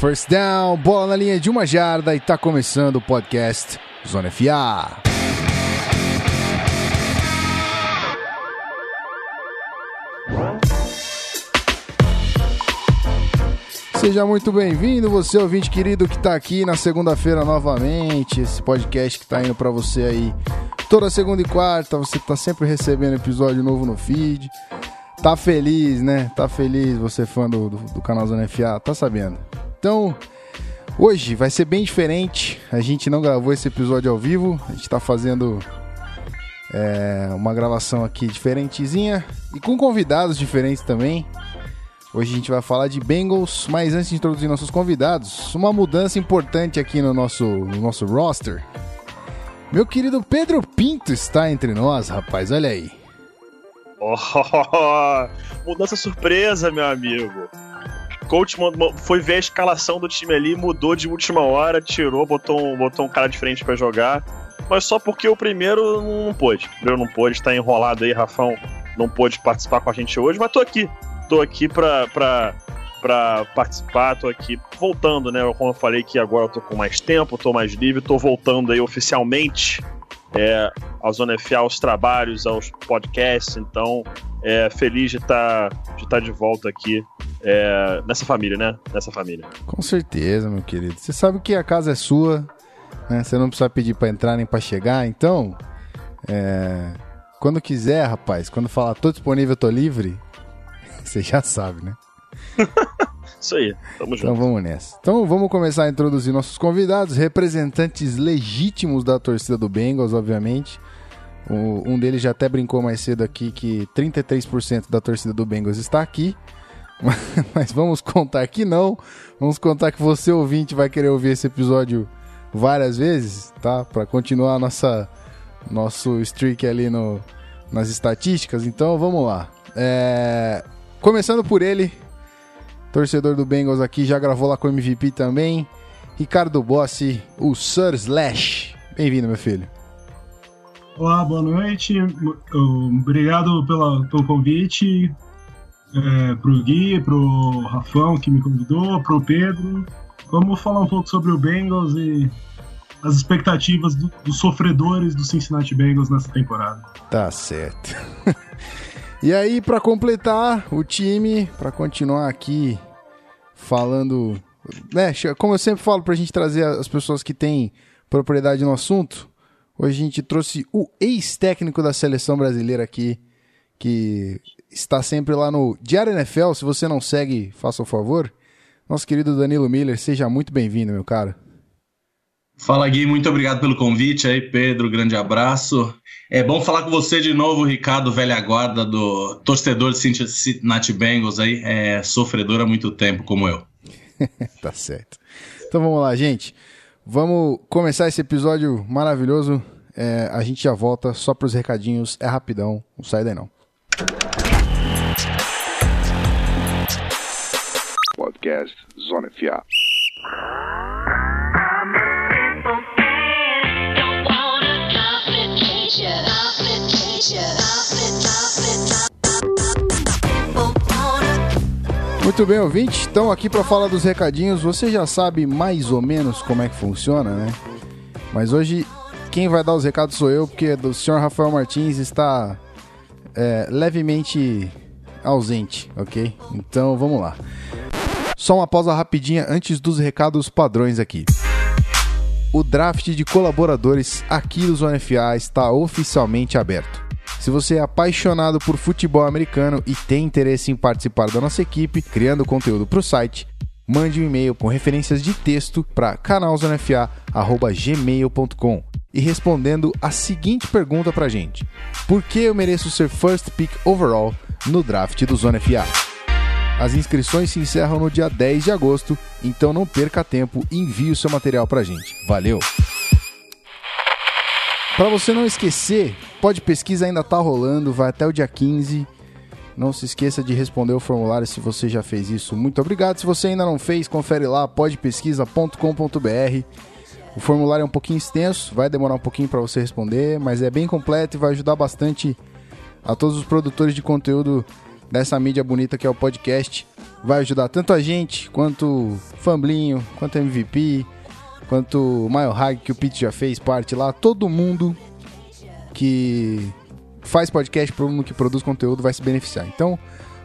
First down, bola na linha de uma jarda e tá começando o podcast Zona FA. Seja muito bem-vindo, você ouvinte querido que tá aqui na segunda-feira novamente. Esse podcast que tá indo para você aí toda segunda e quarta. Você tá sempre recebendo episódio novo no feed. Tá feliz, né? Tá feliz, você fã do, do, do canal Zona FA, tá sabendo. Então, hoje vai ser bem diferente. A gente não gravou esse episódio ao vivo, a gente tá fazendo é, uma gravação aqui diferentezinha e com convidados diferentes também. Hoje a gente vai falar de Bengals, mas antes de introduzir nossos convidados, uma mudança importante aqui no nosso, no nosso roster. Meu querido Pedro Pinto está entre nós, rapaz, olha aí. Oh, mudança surpresa, meu amigo. Coach foi ver a escalação do time ali, mudou de última hora, tirou, botou um, botou um cara de frente para jogar. Mas só porque o primeiro não pôde. O primeiro não pôde, está enrolado aí, Rafão não pôde participar com a gente hoje, mas tô aqui tô aqui pra, pra, pra participar, tô aqui voltando, né? Como eu falei que agora eu tô com mais tempo, tô mais livre, tô voltando aí oficialmente é, à Zona FA, aos trabalhos, aos podcasts, então é, feliz de estar tá, de, tá de volta aqui é, nessa família, né? Nessa família. Com certeza, meu querido. Você sabe que a casa é sua, né? Você não precisa pedir para entrar nem para chegar, então. É, quando quiser, rapaz, quando falar tô disponível, tô livre, você já sabe, né? Isso aí, tamo junto. Então vamos nessa. Então vamos começar a introduzir nossos convidados, representantes legítimos da torcida do Bengals, obviamente. O, um deles já até brincou mais cedo aqui que 33% da torcida do Bengals está aqui. Mas vamos contar que não. Vamos contar que você, ouvinte, vai querer ouvir esse episódio várias vezes, tá? Para continuar nossa nosso streak ali no, nas estatísticas. Então vamos lá. É, Começando por ele, torcedor do Bengals aqui, já gravou lá com o MVP também. Ricardo Bossi, o Sir Slash. Bem-vindo, meu filho. Olá, boa noite. Obrigado pela, pelo convite. É, pro Gui, pro Rafão que me convidou, pro Pedro. Vamos falar um pouco sobre o Bengals e as expectativas do, dos sofredores do Cincinnati Bengals nessa temporada. Tá certo. E aí, para completar o time, para continuar aqui falando, né, como eu sempre falo pra gente trazer as pessoas que têm propriedade no assunto, hoje a gente trouxe o ex-técnico da seleção brasileira aqui, que está sempre lá no Diário NFL, se você não segue, faça o favor. Nosso querido Danilo Miller, seja muito bem-vindo, meu cara. Fala Gui, muito obrigado pelo convite aí, Pedro, grande abraço. É bom falar com você de novo, Ricardo, velha guarda do torcedor de Cincinnati Bengals aí, é sofredor há muito tempo, como eu. tá certo. Então vamos lá, gente. Vamos começar esse episódio maravilhoso. É, a gente já volta só para os recadinhos, é rapidão, não sai daí não. Podcast Zona FA. Muito bem, ouvinte. Estão aqui para falar dos recadinhos. Você já sabe mais ou menos como é que funciona, né? Mas hoje quem vai dar os recados sou eu, porque o senhor Rafael Martins está é, levemente ausente, ok? Então vamos lá. Só uma pausa rapidinha antes dos recados padrões aqui. O draft de colaboradores aqui do Zona FA está oficialmente aberto. Se você é apaixonado por futebol americano e tem interesse em participar da nossa equipe, criando conteúdo para o site, mande um e-mail com referências de texto para canalzonafa.gmail.com e respondendo a seguinte pergunta para gente: Por que eu mereço ser first pick overall no draft do Zona FA? As inscrições se encerram no dia 10 de agosto, então não perca tempo e envie o seu material para gente. Valeu! Para você não esquecer, pode pesquisa ainda tá rolando, vai até o dia 15. Não se esqueça de responder o formulário se você já fez isso. Muito obrigado. Se você ainda não fez, confere lá podpesquisa.com.br. O formulário é um pouquinho extenso, vai demorar um pouquinho para você responder, mas é bem completo e vai ajudar bastante a todos os produtores de conteúdo dessa mídia bonita que é o podcast vai ajudar tanto a gente, quanto Famblinho, quanto MVP, quanto o Mile Hag, que o Pete já fez parte lá. Todo mundo que faz podcast, todo mundo que produz conteúdo vai se beneficiar. Então,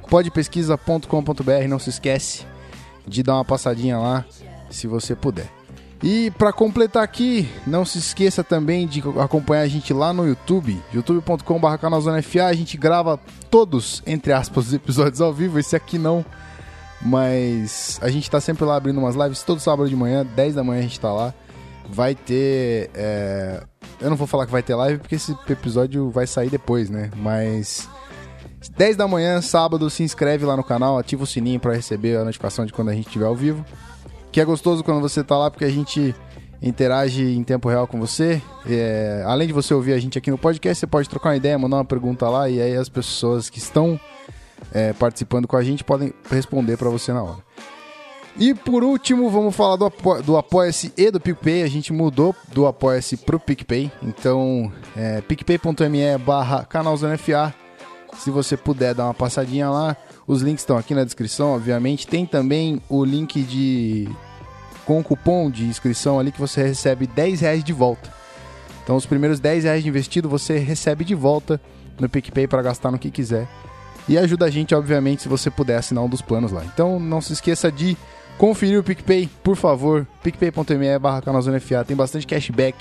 podpesquisa.com.br, não se esquece de dar uma passadinha lá, se você puder. E para completar aqui, não se esqueça também de acompanhar a gente lá no YouTube, youtube.com.br. A gente grava todos, entre aspas, os episódios ao vivo. Esse aqui não, mas a gente tá sempre lá abrindo umas lives todo sábado de manhã, 10 da manhã a gente tá lá. Vai ter. É... Eu não vou falar que vai ter live porque esse episódio vai sair depois, né? Mas. 10 da manhã, sábado, se inscreve lá no canal, ativa o sininho para receber a notificação de quando a gente estiver ao vivo que é gostoso quando você tá lá, porque a gente interage em tempo real com você. É, além de você ouvir a gente aqui no podcast, você pode trocar uma ideia, mandar uma pergunta lá e aí as pessoas que estão é, participando com a gente podem responder para você na hora. E por último, vamos falar do, apo do Apoia-se e do PicPay. A gente mudou do Apoia-se pro PicPay. Então, é, picpay.me barra canalzonefa. Se você puder dar uma passadinha lá, os links estão aqui na descrição, obviamente. Tem também o link de com o cupom de inscrição ali que você recebe 10 reais de volta. Então os primeiros 10 reais de investido você recebe de volta no PicPay para gastar no que quiser. E ajuda a gente, obviamente, se você puder assinar um dos planos lá. Então não se esqueça de conferir o PicPay, por favor. picpay.me barra. Tem bastante cashback,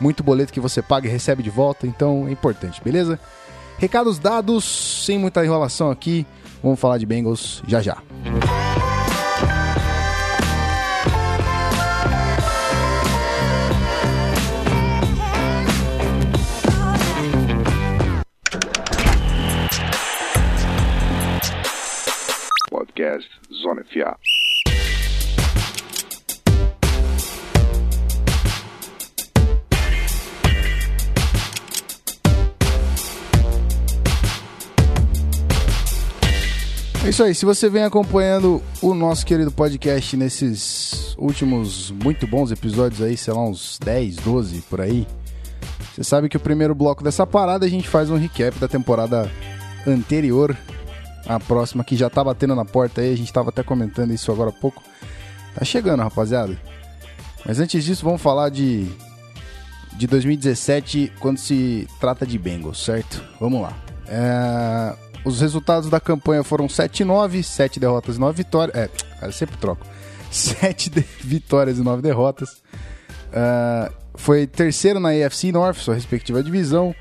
muito boleto que você paga e recebe de volta. Então é importante, beleza? Recados dados, sem muita enrolação aqui. Vamos falar de Bengals já já. Podcast Zona FA. É isso aí, se você vem acompanhando o nosso querido podcast nesses últimos muito bons episódios aí, sei lá, uns 10, 12 por aí, você sabe que o primeiro bloco dessa parada a gente faz um recap da temporada anterior, a próxima que já tá batendo na porta aí, a gente tava até comentando isso agora há pouco. Tá chegando, rapaziada. Mas antes disso, vamos falar de de 2017 quando se trata de Bengals, certo? Vamos lá. É, os resultados da campanha foram 7-9, 7 derrotas e 9 vitórias. É, cara, sempre troco. 7 de- vitórias e 9 derrotas. Ah, foi terceiro na AFC North, sua respectiva divisão.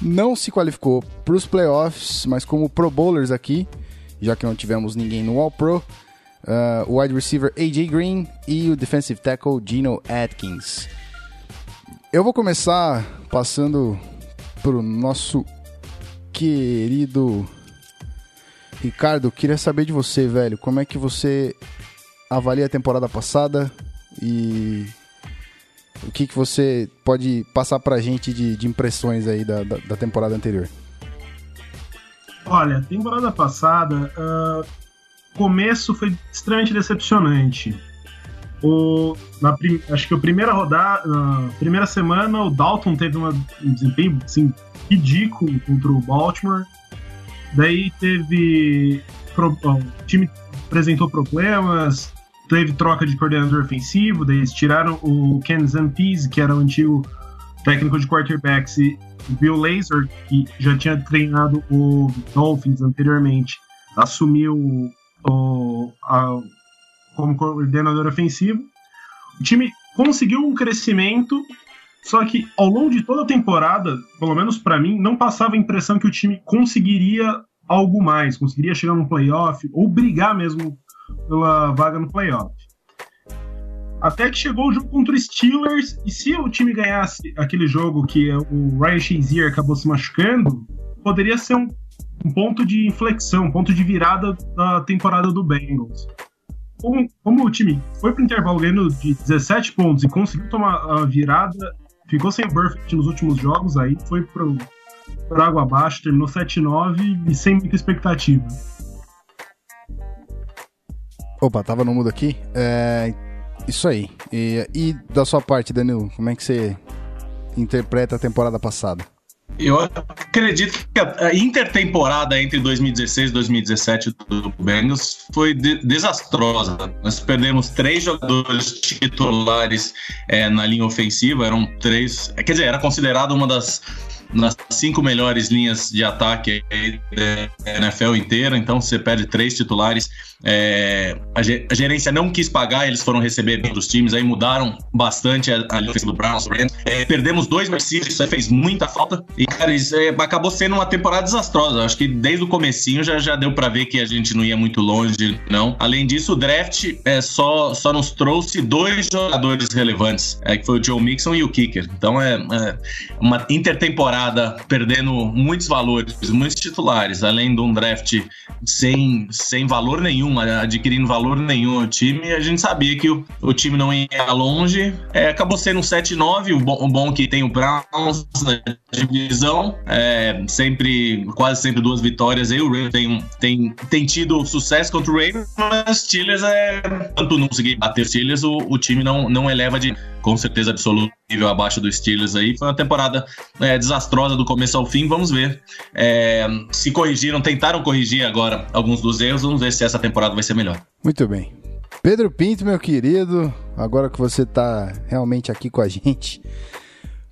Não se qualificou para os playoffs, mas como Pro Bowlers aqui, já que não tivemos ninguém no All Pro. ah, o wide receiver AJ Green e o defensive tackle Gino Atkins. Eu vou começar passando pro nosso querido Ricardo, queria saber de você, velho. Como é que você avalia a temporada passada e o que, que você pode passar pra gente de, de impressões aí da, da, da temporada anterior? Olha, temporada passada, ah, começo foi extremamente decepcionante. O, na, prim- acho que a primeira rodada, na primeira semana, o Dalton teve uma- um desempenho assim, ridículo contra o Baltimore. Daí teve. pro- o time apresentou problemas, teve troca de coordenador ofensivo, daí eles tiraram o Ken Zampese, que era o antigo técnico de quarterbacks, e o Bill Lazor, que já tinha treinado o Dolphins anteriormente, assumiu o, a- como coordenador ofensivo. O time conseguiu um crescimento, só que ao longo de toda a temporada, pelo menos pra mim, não passava a impressão que o time conseguiria algo mais, conseguiria chegar no playoff ou brigar mesmo pela vaga no playoff. Até que chegou o jogo contra o Steelers, e se o time ganhasse aquele jogo que o Ryan Shazier acabou se machucando, poderia ser um, um ponto de inflexão, um ponto de virada da temporada do Bengals. Como, como o time foi pro intervalo ganhando de 17 pontos e conseguiu tomar a virada, ficou sem Burfict nos últimos jogos, aí foi por água abaixo, terminou 7-9 e sem muita expectativa. Opa, tava no mudo aqui. É, isso aí. E, e da sua parte, Danilo, como é que você interpreta a temporada passada? Eu acredito que a intertemporada entre 2016 e 2017 do Bengals foi de desastrosa. Nós perdemos três jogadores titulares é, na linha ofensiva, eram três. Quer dizer, era considerado uma das nas cinco melhores linhas de ataque da NFL inteira, então você perde três titulares. É, a, gerência não quis pagar, eles foram receber bem dos times, aí mudaram bastante a, a do Browns. É, perdemos dois Mercedes, isso fez muita falta. E, cara, isso é, acabou sendo uma temporada desastrosa. Acho que desde o comecinho já, já deu para ver que a gente não ia muito longe, não. Além disso, o draft é, só, só nos trouxe dois jogadores relevantes, é, que foi o Joe Mixon e o Kicker. Então é, é uma intertemporada perdendo muitos valores, muitos titulares, além de um draft sem, sem valor nenhum adquirindo valor nenhum ao time. A gente sabia que o, o time não ia longe. É, acabou sendo um 7-9, o bom, o bom que tem o Browns na divisão. É, sempre, quase sempre duas vitórias. Aí o Ravens tem, tem, tem tido sucesso contra o Ravens, mas Steelers é. Tanto não conseguir bater os Steelers, o, o time não, não eleva de com certeza absoluto nível abaixo do Steelers aí. Foi uma temporada é, desastrosa do começo ao fim. Vamos ver é, se corrigiram, tentaram corrigir agora alguns dos erros. Vamos ver se essa temporada vai ser melhor. Muito bem. Pedro Pinto, meu querido, agora que você está realmente aqui com a gente,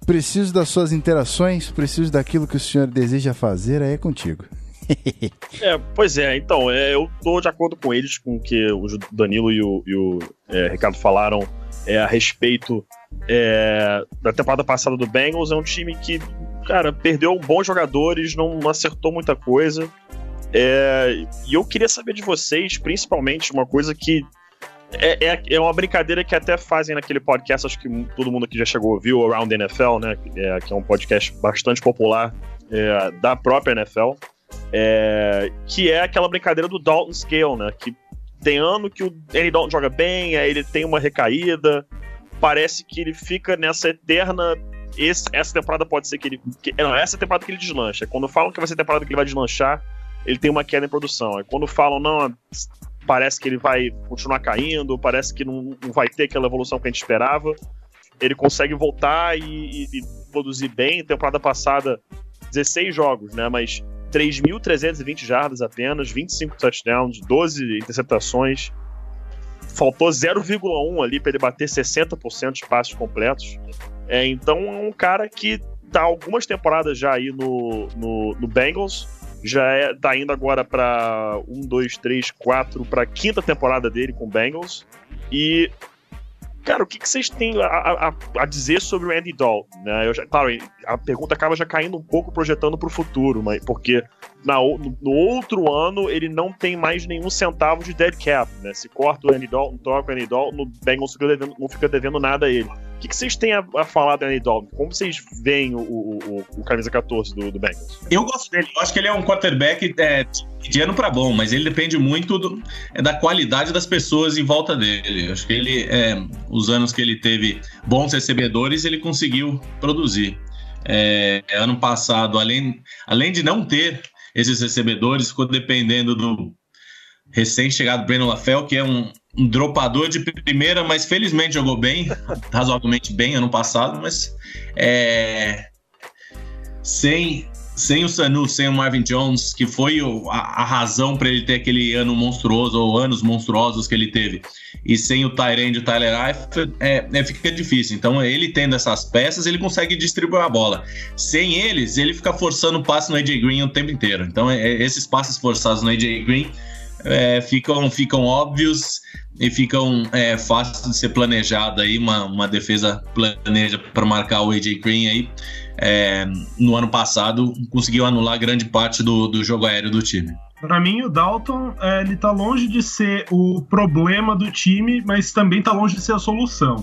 preciso das suas interações, preciso daquilo que o senhor deseja fazer, aí é contigo. é, pois é, então, é, eu tô de acordo com eles, com o que o Danilo e o, e o é, Ricardo falaram é, a respeito é, da temporada passada do Bengals. É um time que, cara, perdeu bons jogadores, não, não acertou muita coisa. É, e eu queria saber de vocês, principalmente, uma coisa que é, é, é, uma brincadeira que até fazem naquele podcast, acho que todo mundo aqui já chegou a ouvir, o Around the NFL, né? É, que é um podcast bastante popular é, da própria NFL. É, que é aquela brincadeira do Dalton Scale, né? Que tem ano que o Andy Dalton joga bem, aí ele tem uma recaída. Parece que ele fica nessa eterna. Esse, essa temporada pode ser que ele. Que, não, essa é temporada que ele deslancha. Quando falam que vai ser a temporada que ele vai deslanchar, ele tem uma queda em produção. Aí quando falam, não, parece que ele vai continuar caindo, parece que não, não vai ter aquela evolução que a gente esperava. Ele consegue voltar e, e, e produzir bem. Temporada passada, 16 jogos, né? Mas 3.320 jardas apenas, 25 touchdowns, 12 interceptações. Faltou 0,1 ali para ele bater 60% de passes completos. É, então é um cara que tá algumas temporadas já aí no, no, no Bengals. Já é, tá indo agora para 1, 2, 3, 4, para quinta temporada dele com Bengals. E Cara, o que, que vocês têm a, a, a, dizer sobre o Andy Dalton? Né? Eu já, claro, a pergunta acaba já caindo um pouco projetando para o futuro, mas porque na, no, outro ano ele não tem mais nenhum centavo de dead cap. Né? Se corta o Andy Dalton, toca o Andy Dalton, o Bengals não fica devendo nada a ele. O que, que vocês têm a, a, falar do Andy Dalton? Como vocês veem o, o, o, o camisa 14 do, do, Bengals? Eu gosto dele. Eu acho que ele é um quarterback é, de ano para bom, mas ele depende muito do, é, da qualidade das pessoas em volta dele. Eu acho que ele, é, os anos que ele teve bons recebedores, ele conseguiu produzir. É, ano passado, além, além de não ter esses recebedores, ficou dependendo do recém-chegado Breno LaFell, que é um, um dropador de primeira, mas felizmente jogou bem, razoavelmente bem ano passado, mas é, sem, sem o Sanu, sem o Marvin Jones, que foi o, a, a, razão para ele ter aquele ano monstruoso, ou anos monstruosos que ele teve, e sem o Tyrande e o Tyler Eifert, é, é, fica difícil. Então, ele tendo essas peças, ele consegue distribuir a bola. Sem eles, ele fica forçando o passe no AJ Green o tempo inteiro. Então, é, esses passes forçados no AJ Green é, ficam, ficam óbvios e ficam é, fáceis de ser planejada aí, uma, uma defesa planeja para marcar o AJ Green aí. É, no ano passado conseguiu anular grande parte do, do jogo aéreo do time. Para mim, o Dalton é, ele tá longe de ser o problema do time, mas também tá longe de ser a solução.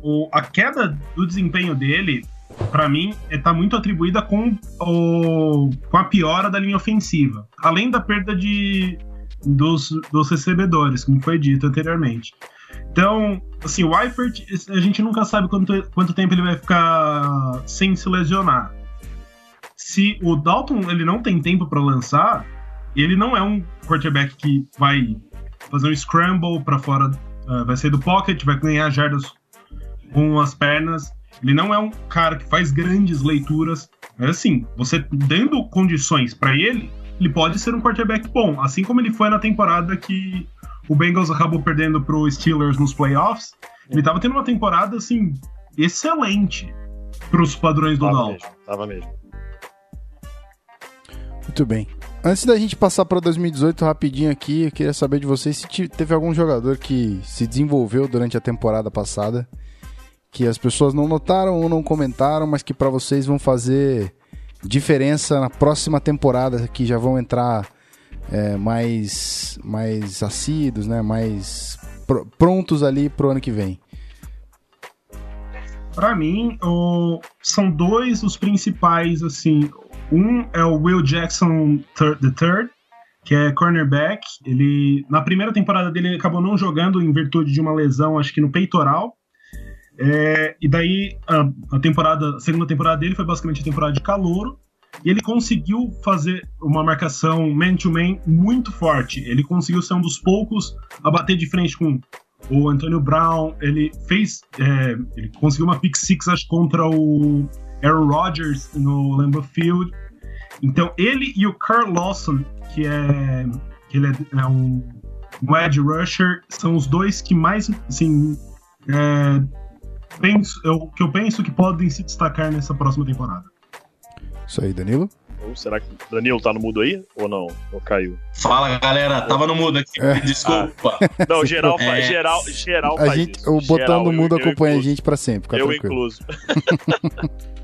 O, a queda do desempenho dele, para mim, está é, muito atribuída com, o, com a piora da linha ofensiva. Além da perda de, dos, dos recebedores, como foi dito anteriormente. Então, assim, o Eifert, a gente nunca sabe quanto, quanto tempo ele vai ficar sem se lesionar. Se o Dalton ele não tem tempo para lançar, ele não é um quarterback que vai fazer um scramble para fora, uh, vai sair do pocket, vai ganhar jardas com as pernas. Ele não é um cara que faz grandes leituras Mas assim, você dando condições para ele, ele pode ser um quarterback bom, assim como ele foi na temporada que o Bengals acabou perdendo pro Steelers nos playoffs. Ele tava tendo uma temporada assim excelente pros padrões do mesmo, tava mesmo. Muito bem. Antes da gente passar para 2018 rapidinho aqui, eu queria saber de vocês se teve algum jogador que se desenvolveu durante a temporada passada, que as pessoas não notaram ou não comentaram, mas que para vocês vão fazer diferença na próxima temporada, que já vão entrar é, mais mais assíduos, né? Mais pr- prontos ali pro ano que vem. Pra mim, o- são dois os principais, assim. Um é o Will Jackson the third, que é cornerback. Ele na primeira temporada dele ele acabou não jogando em virtude de uma lesão, acho que no peitoral. É, e daí a, a temporada, a segunda temporada dele foi basicamente a temporada de calouro. E ele conseguiu fazer uma marcação man-to-man muito forte. Ele conseguiu ser um dos poucos a bater de frente com o Antonio Brown. Ele fez. é, ele conseguiu uma pick six acho, contra o Aaron Rodgers no Lambeau Field. Então ele e o Carl Lawson, que é. que ele é, é um, um edge rusher, são os dois que mais. Assim, é, penso, eu, que eu penso que podem se destacar nessa próxima temporada. Isso aí, Danilo. Ou será que o Danilo tá no mudo aí? Ou não? Ou caiu? Fala, galera. Tava no mudo aqui. É. Desculpa. Não, geral, É. geral, geral A faz gente, isso. o botão Geral, do mundo eu- eu acompanha a incluso. gente para sempre, fica Eu tranquilo. incluso.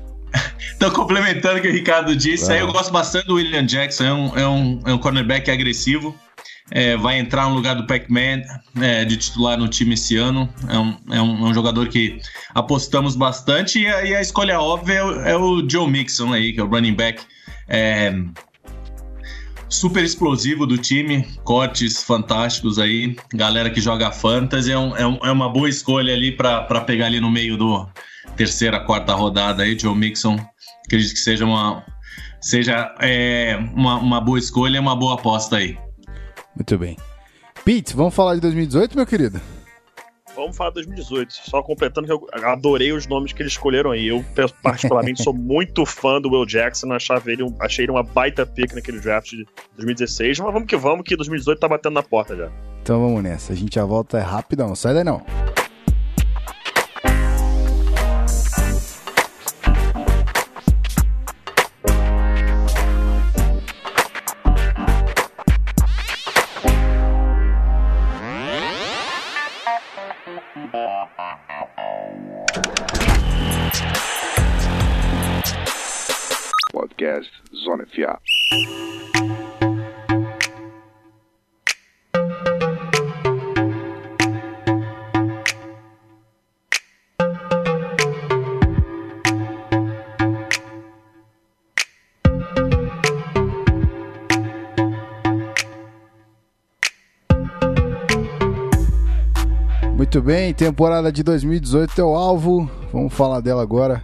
Então, complementando o que o Ricardo disse, aí eu gosto bastante do William Jackson, é um, é um, é um cornerback agressivo. É, vai entrar no lugar do Pac-Man é, de titular no time esse ano. É um, é um, é um jogador que apostamos bastante. E a, e a escolha óbvia é o, é o Joe Mixon aí, que é o running back. é, super explosivo do time, cortes fantásticos aí. Galera que joga fantasy, é, um- é um- é uma boa escolha ali para pegar ali no meio do terceira, quarta rodada aí, Joe Mixon. Acredito que seja uma, seja, é, uma, uma boa escolha uma boa aposta aí. Muito bem. Pete, vamos falar de 2018, meu querido? Vamos falar de 2018. Só completando que eu adorei os nomes que eles escolheram aí. Eu, particularmente, sou muito fã do Will Jackson. Achava ele um- achei ele uma baita pick naquele draft de 2016. Mas vamos que vamos, que 2018 tá batendo na porta já. Então vamos nessa. A gente já volta rapidão. Sai daí não. Podcast Zona FA. Muito bem, temporada de 2018 é o alvo. Vamos falar dela agora.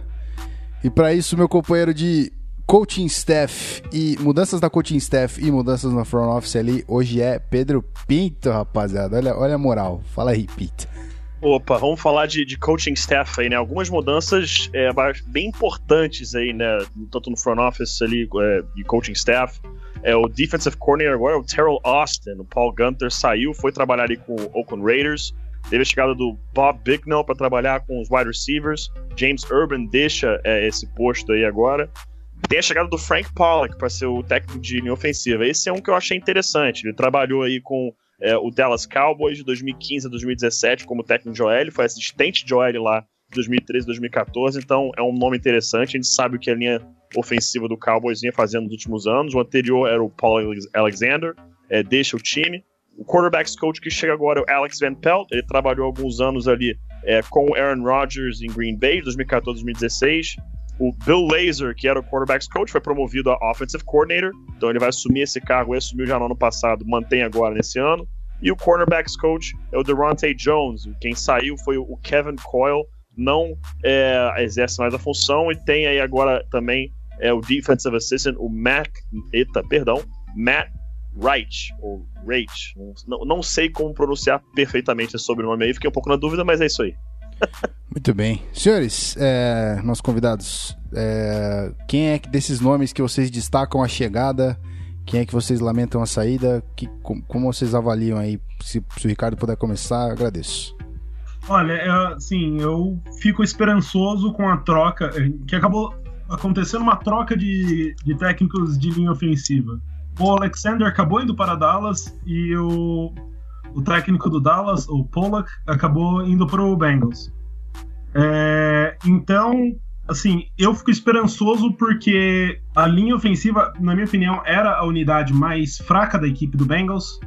E para isso, meu companheiro de coaching staff e mudanças da coaching staff e mudanças na front office ali, hoje é Pedro Pinto, rapaziada. Olha, olha a moral. Fala aí, Pinto. Opa, vamos falar de, de coaching staff aí, né? Algumas mudanças é, bem importantes aí, né? Tanto no front office ali é, e coaching staff. É, o defensive coordinator agora é o Terrell Austin. O Paul Gunter saiu, foi trabalhar ali com o Oakland Raiders. Teve a chegada do Bob Bicknell para trabalhar com os wide receivers. James Urban deixa é, esse posto aí agora. Tem a chegada do Frank Pollock para ser o técnico de linha ofensiva. Esse é um que eu achei interessante. Ele trabalhou aí com é, o Dallas Cowboys de 2015 a 2017 como técnico de OL, foi assistente de OL lá de 2013 a 2014, então é um nome interessante. A gente sabe o que a linha ofensiva do Cowboys vinha fazendo nos últimos anos. O anterior era o Paul Alex- Alexander, é, deixa o time. O quarterbacks coach que chega agora é o Alex Van Pelt, ele trabalhou alguns anos ali é, com o Aaron Rodgers em Green Bay, de 2014 a 2016. O Bill Lazor, que era o quarterbacks coach, foi promovido a offensive coordinator, então ele vai assumir esse cargo, ele assumiu já no ano passado, mantém agora nesse ano. E o cornerbacks coach é o Deronte Jones. Quem saiu foi o Kevin Coyle, não é, exerce mais a função. E tem aí agora também é, o defensive assistant, o Mac, eita, perdão, Matt Wright, ou Wright. Não, não sei como pronunciar perfeitamente esse sobrenome aí, fiquei um pouco na dúvida, mas é isso aí. Muito bem. Senhores, é, nossos convidados, é, quem é que desses nomes que vocês destacam a chegada? Quem é que vocês lamentam a saída? Que, como, como vocês avaliam aí? Se, se, o Ricardo puder começar, agradeço. Olha, é, assim, eu fico esperançoso com a troca, é, que acabou acontecendo uma troca de, de técnicos de linha ofensiva. O Alexander acabou indo para Dallas e o, o técnico do Dallas, o Pollock, acabou indo para o Bengals. É, então, assim, eu fico esperançoso porque a linha ofensiva, na minha opinião, era a unidade mais fraca da equipe do Bengals.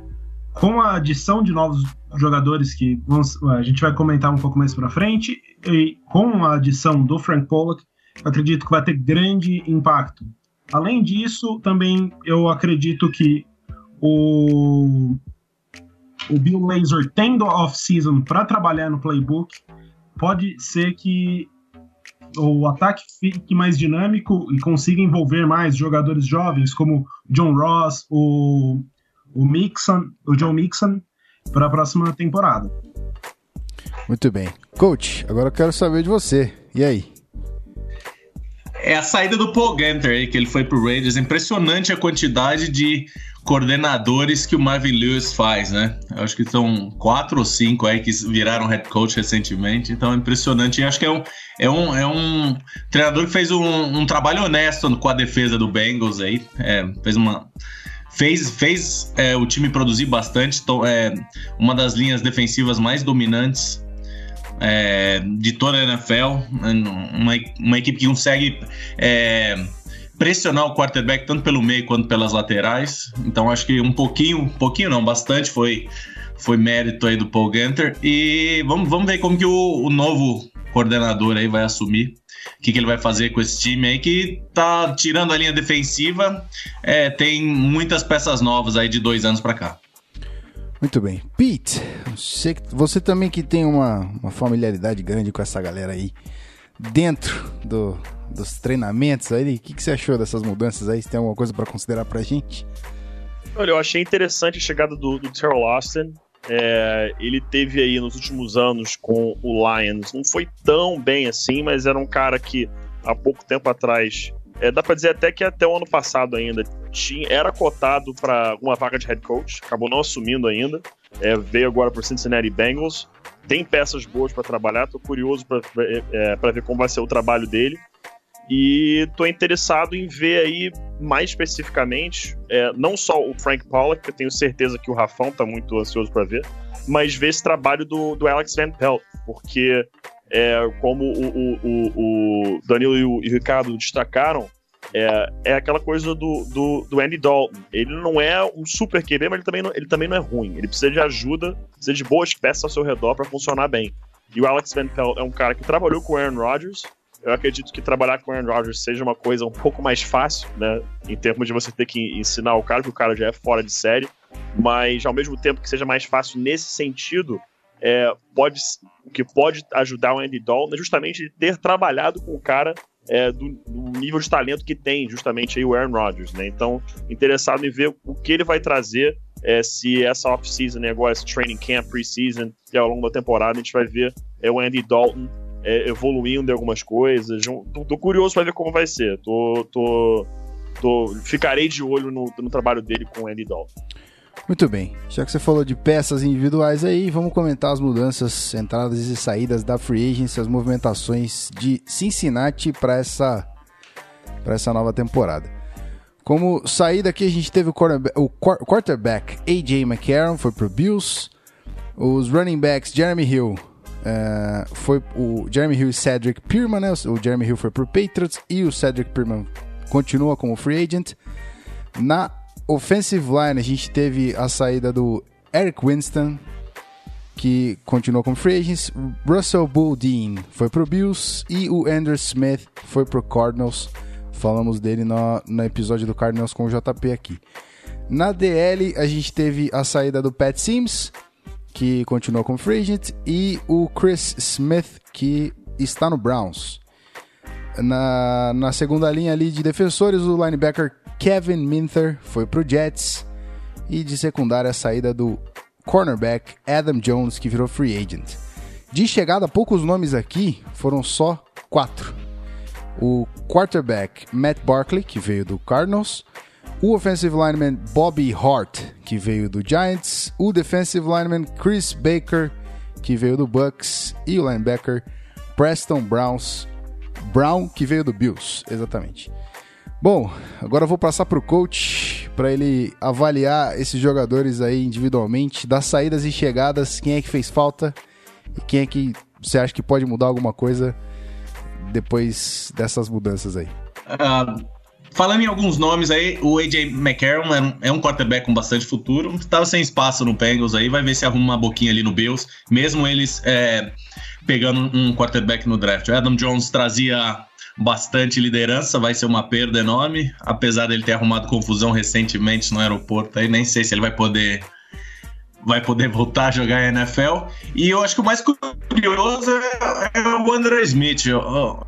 Com a adição de novos jogadores que vamos, a gente vai comentar um pouco mais para frente, e com a adição do Frank Pollock, acredito que vai ter grande impacto. Além disso, também eu acredito que o, o Bill Lazor tendo off-season para trabalhar no playbook, pode ser que o ataque fique mais dinâmico e consiga envolver mais jogadores jovens, como John Ross, o, o Mixon, o John Mixon, para a próxima temporada. Muito bem. Coach, agora eu quero saber de você. E aí? É a saída do Paul Ganter aí, que ele foi pro Raiders. Impressionante a quantidade de coordenadores que o Marvin Lewis faz, né? Eu acho que são quatro ou cinco aí que viraram head coach recentemente, então é impressionante. E acho que é um, é um, é um treinador que fez um, um trabalho honesto com a defesa do Bengals aí, é, fez uma fez, fez é, o time produzir bastante, então, é uma das linhas defensivas mais dominantes é, de toda a NFL, uma, uma equipe que consegue é, pressionar o quarterback tanto pelo meio quanto pelas laterais. Então acho que um pouquinho, um pouquinho não, bastante foi foi mérito aí do Paul Gunter. E vamos, vamos ver como que o, o novo coordenador aí vai assumir. O que, que, ele vai fazer com esse time aí que tá tirando a linha defensiva. É, tem muitas peças novas aí de dois anos para cá. Muito bem. Pete, você, você também que tem uma, uma familiaridade grande com essa galera aí dentro do, dos treinamentos aí. O que, que você achou dessas mudanças aí? Você tem alguma coisa para considerar pra gente? Olha, eu achei interessante a chegada do, do Terrell Austin. É, ele teve aí nos últimos anos com o Lions, não foi tão bem assim, mas era um cara que há pouco tempo atrás, é, dá para dizer até que até o ano passado ainda, tinha, era cotado para uma vaga de head coach, acabou não assumindo ainda, é, veio agora para Cincinnati Bengals, tem peças boas para trabalhar, tô curioso para é, ver como vai ser o trabalho dele. E tô interessado em ver aí mais especificamente, é, não só o Frank Pollock, que eu tenho certeza que o Rafão tá muito ansioso para ver, mas ver esse trabalho do, do Alex Van Pelt, porque é, como o, o, o, Danilo e o, Ricardo destacaram, é, é aquela coisa do, do, do, Andy Dalton. Ele não é um super QB, mas ele também, não, ele também não é ruim. Ele precisa de ajuda, precisa de boas peças ao seu redor para funcionar bem. E o Alex Van Pelt é um cara que trabalhou com o Aaron Rodgers, eu acredito que trabalhar com Aaron Rodgers seja uma coisa um pouco mais fácil, né? Em termos de você ter que ensinar o cara, que o cara já é fora de série. Mas, ao mesmo tempo que seja mais fácil nesse sentido, é, pode, o que pode ajudar o Andy Dalton é justamente ter trabalhado com o cara é, do, do, nível de talento que tem, justamente aí o Aaron Rodgers, né? Então, interessado em ver o que ele vai trazer, é, se essa off-season, agora esse training camp, pre-season, e ao longo da temporada, a gente vai ver é, o Andy Dalton é, evoluindo em algumas coisas. Tô, tô curioso para ver como vai ser. Tô, tô, tô, ficarei de olho no, no trabalho dele com o Andy Dalton. Muito bem, já que você falou de peças individuais aí, vamos comentar as mudanças, entradas e saídas da Free Agency, as movimentações de Cincinnati para essa, essa nova temporada. Como saída aqui, a gente teve o, o quarterback AJ McCarron, foi pro Bills, os running backs Jeremy Hill Uh, foi o Jeremy Hill e Cedric Pierman, né? O Jeremy Hill foi pro Patriots e o Cedric Pierman continua como free agent. Na offensive line, a gente teve a saída do Eric Winston, que continuou como free agent. Russell Bulldin foi pro Bills e o Andrew Smith foi pro Cardinals. Falamos dele no, no episódio do Cardinals com o JP aqui. Na DL, a gente teve a saída do Pat Sims que continua como free agent, e o Chris Smith, que está no Browns. Na, na segunda linha ali de defensores, o linebacker Kevin Minther foi para o Jets. E de secundária, a saída do cornerback Adam Jones, que virou free agent. De chegada, poucos nomes aqui, foram só quatro. O quarterback Matt Barkley, que veio do Cardinals. O offensive lineman Bobby Hart, que veio do Giants. O defensive lineman Chris Baker, que veio do Bucks. E o linebacker Preston Browns, Brown, que veio do Bills, exatamente. Bom, agora eu vou passar para o coach para ele avaliar esses jogadores aí individualmente, das saídas e chegadas, quem é que fez falta e quem é que você acha que pode mudar alguma coisa depois dessas mudanças aí. Uh, falando em alguns nomes aí, o AJ McCarron é um, é um quarterback com bastante futuro, estava sem espaço no Bengals aí, vai ver se arruma uma boquinha ali no Bills, mesmo eles é, pegando um quarterback no draft. O Adam Jones trazia bastante liderança, vai ser uma perda enorme, apesar dele ter arrumado confusão recentemente no aeroporto aí, nem sei se ele vai poder vai poder voltar a jogar NFL. E eu acho que o mais curioso é, é o Andrew Smith,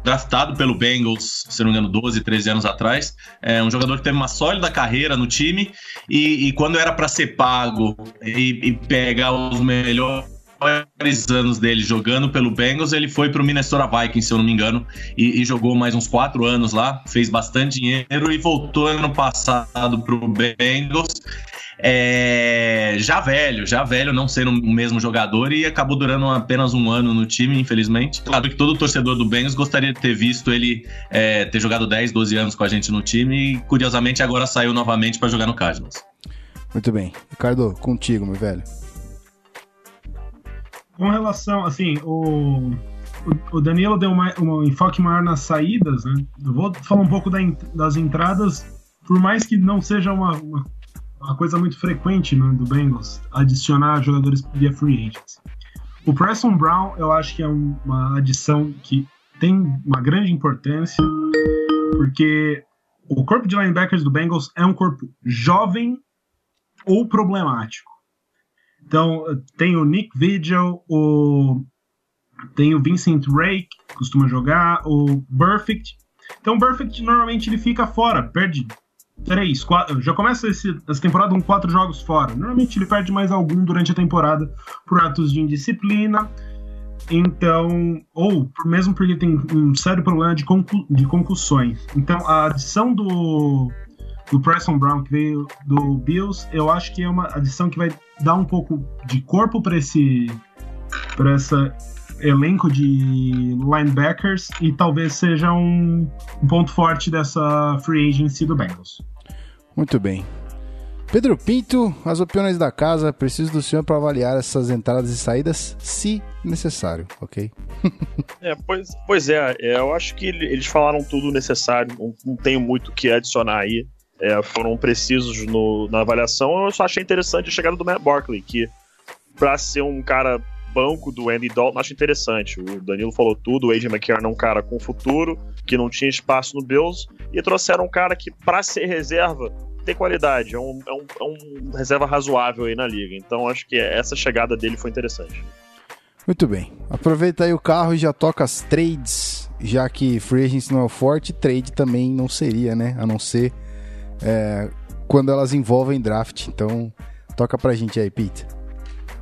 draftado pelo Bengals, se não me engano, 12, 13 anos atrás. É um jogador que teve uma sólida carreira no time e, e quando era para ser pago e, e pegar os melhores melhores anos dele jogando pelo Bengals, ele foi para o Minnesota Vikings, se eu não me engano, e, e, jogou mais uns quatro anos lá, fez bastante dinheiro e voltou ano passado para o Bengals. É, já velho, já velho, não sendo o mesmo jogador e acabou durando apenas um ano no time, infelizmente. Claro que todo torcedor do Bengals gostaria de ter visto ele é, ter jogado 10, 12 anos com a gente no time e curiosamente agora saiu novamente para jogar no Cardinals. Muito bem. Ricardo, contigo, meu velho com relação, assim, o, o Danilo deu uma, um enfoque maior nas saídas, né? Eu vou falar um pouco da, das entradas, por mais que não seja uma, uma, uma coisa muito frequente né, do Bengals, adicionar jogadores via free agents. O Preston Brown, eu acho que é uma adição que tem uma grande importância, porque o corpo de linebackers do Bengals é um corpo jovem ou problemático. Então, tem o Nick Vigil, o, tem o Vincent Ray, que costuma jogar, o Perfect. Então, o Perfect normalmente ele fica fora, perde três, quatro. Já começa esse, essa temporada com quatro jogos fora. Normalmente ele perde mais algum durante a temporada por atos de indisciplina. Então, ou mesmo porque tem um sério problema de, de concussões. Então, a adição do do Preston Brown, que veio do Bills, eu acho que é uma adição que vai dar um pouco de corpo para esse para essa elenco de linebackers e talvez seja um, um, ponto forte dessa free agency do Bengals. Muito bem. Pedro Pinto, as opiniões da casa, preciso do senhor para avaliar essas entradas e saídas, se necessário, ok? é, pois, pois é, é, eu acho que eles falaram tudo necessário, não, não tenho muito o que adicionar aí é, foram precisos no, na avaliação. Eu só achei interessante a chegada do Matt Barkley, que para ser um cara banco do Andy Dalton, acho interessante. O Danilo falou tudo, o AJ McCarron é um cara com futuro, que não tinha espaço no Bills, e trouxeram um cara que, para ser reserva, tem qualidade, é um, é, um, é um reserva razoável aí na liga. Então acho que essa chegada dele foi interessante. Muito bem. Aproveita aí o carro e já toca as trades, já que free agency não é o forte, trade também não seria, né? A não ser é, quando elas envolvem draft. Então, toca pra gente aí, Pete.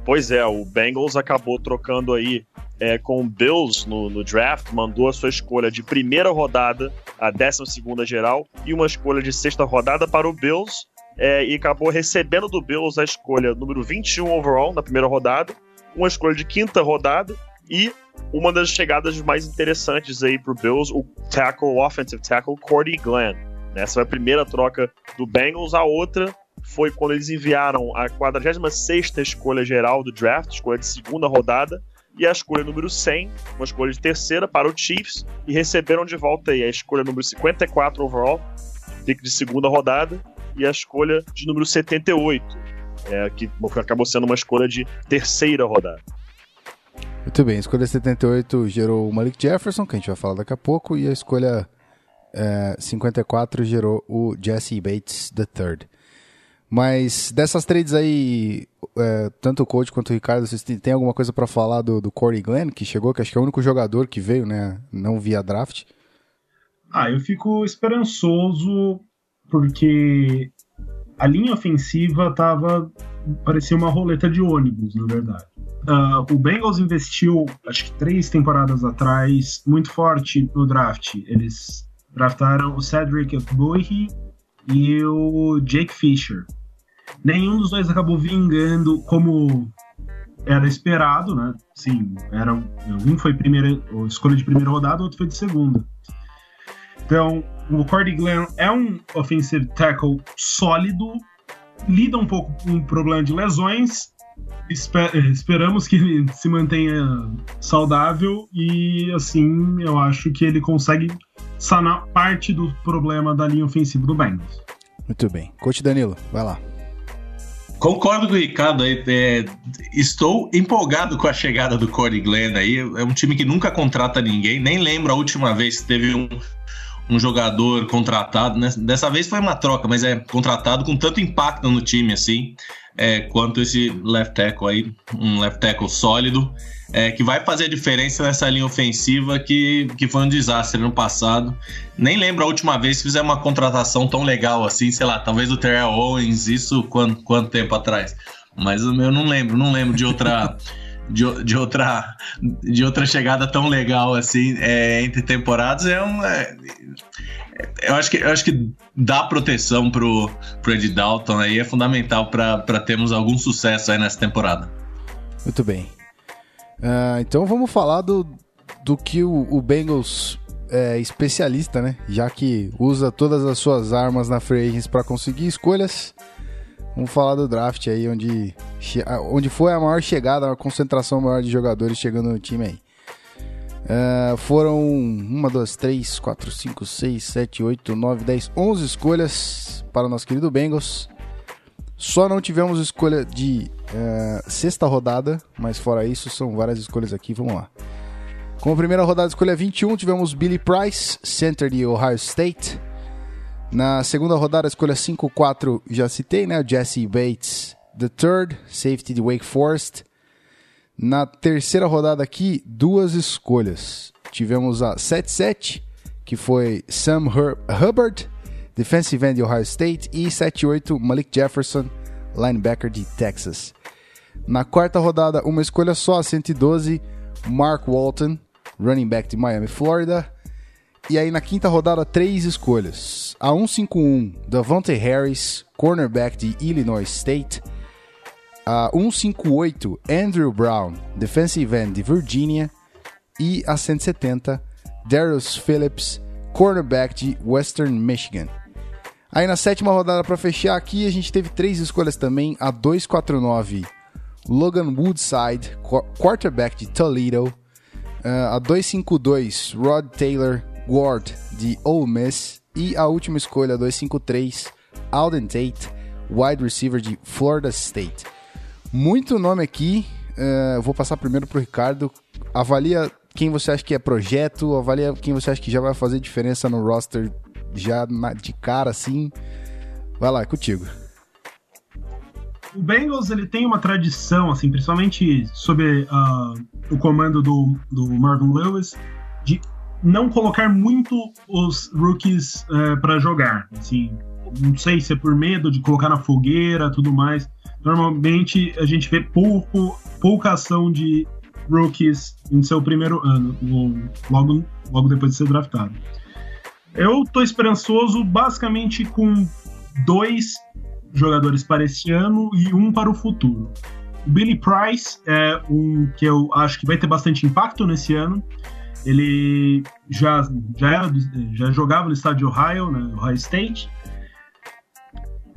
Pois é, o Bengals acabou trocando aí é, com o Bills no, no, draft, mandou a sua escolha de primeira rodada, a 12 geral, e uma escolha de sexta rodada para o Bills, é, e acabou recebendo do Bills a escolha número 21 overall na primeira rodada, uma escolha de quinta rodada e uma das chegadas mais interessantes aí para o Bills, o tackle, o offensive tackle, Cordy Glenn. Essa foi a primeira troca do Bengals. A outra foi quando eles enviaram a 46 escolha geral do draft, escolha de segunda rodada, e a escolha número 100, uma escolha de terceira para o Chiefs, e receberam de volta aí a escolha número 54 overall, pick de segunda rodada, e a escolha de número 78, é, que acabou sendo uma escolha de terceira rodada. Muito bem, a escolha 78 gerou o Malik Jefferson, que a gente vai falar daqui a pouco, e a escolha é, 54 gerou o Jesse Bates III. Mas dessas trades aí, é, tanto o coach quanto o Ricardo, vocês têm alguma coisa para falar do, do Corey Glenn, que chegou, que acho que é o único jogador que veio, né? Não via draft. Ah, eu fico esperançoso porque a linha ofensiva tava. parecia uma roleta de ônibus, na verdade. Uh, o Bengals investiu, acho que três temporadas atrás, muito forte no draft. Eles draftaram o Cedric Bowie e o Jake Fisher. Nenhum dos dois acabou vingando como era esperado, né? Sim, era, um foi primeira, escolha de primeira rodada, outro foi de segunda. Então, o Cordy Glenn é um offensive tackle sólido, lida um pouco com o problema de lesões. Esper esperamos que ele se mantenha saudável e assim eu acho que ele consegue sanar parte do problema da linha ofensiva do Bengals. Muito bem. Coach Danilo, vai lá. Concordo com o Ricardo aí. É, estou empolgado com a chegada do Corey Glenn aí. É um time que nunca contrata ninguém. Nem lembro a última vez que teve um, um jogador contratado. Né? Dessa vez foi uma troca, mas é contratado com tanto impacto no time assim, é, quanto esse left tackle aí, um left tackle sólido é, que vai fazer a diferença nessa linha ofensiva que, que foi um desastre no passado. Nem lembro a última vez que fizeram uma contratação tão legal assim, sei lá, talvez o Terrell Owens, isso quanto, quanto tempo atrás. Mas eu não lembro, não lembro de outra. De, de, outra, de outra chegada tão legal assim é, entre temporadas é um. É, eu, acho que, eu acho que dar proteção pro, pro Ed Dalton aí é fundamental para termos algum sucesso aí nessa temporada. Muito bem. Uh, então vamos falar do, do que o, o Bengals é especialista, né? Já que usa todas as suas armas na free agents para conseguir escolhas. Vamos falar do draft aí, onde, onde foi a maior chegada, a concentração maior de jogadores chegando no time aí. Uh, foram uma, duas, três, quatro, cinco, seis, sete, oito, nove, dez, onze escolhas para o nosso querido Bengals. Só não tivemos escolha de uh, sexta rodada, mas fora isso, são várias escolhas aqui. Vamos lá. Como primeira rodada, escolha 21, tivemos Billy Price, center de Ohio State. Na segunda rodada, escolha 5-4, já citei, né? Jesse Bates, the third, safety de Wake Forest. Na terceira rodada aqui, duas escolhas. Tivemos a 7-7, que foi Sam Hubbard, defensive end de Ohio State, e 7-8 Malik Jefferson, linebacker de Texas. Na quarta rodada, uma escolha só, a 112, Mark Walton, running back de Miami, Florida. E aí na quinta rodada, três escolhas. A 151, Davante Harris, cornerback de Illinois State. A 158, Andrew Brown, defensive end de Virginia. E a 170, Darius Phillips, cornerback de Western Michigan. Aí na sétima rodada para fechar aqui, a gente teve três escolhas também. A 249, Logan Woodside, quarterback de Toledo. Uh, a 252, Rod Taylor Ward de Ole Miss. E a última escolha, a 253, Alden Tate, wide receiver de Florida State. Muito nome aqui. Uh, vou passar primeiro pro Ricardo. Avalia quem você acha que é projeto, avalia quem você acha que já vai fazer diferença no roster já de cara assim. Vai lá, é contigo. O Bengals ele tem uma tradição, assim, principalmente sob uh, o comando do, do Marvin Lewis, de não colocar muito os rookies é, para jogar. Assim, não sei se é por medo de colocar na fogueira, tudo mais. Normalmente a gente vê pouco, pouca ação de rookies em seu primeiro ano, logo, logo depois de ser draftado. Eu tô esperançoso basicamente com dois jogadores para esse ano e um para o futuro. O Billy Price é um que eu acho que vai ter bastante impacto nesse ano. Ele já, já, era, já jogava no estado de Ohio, né, Ohio State.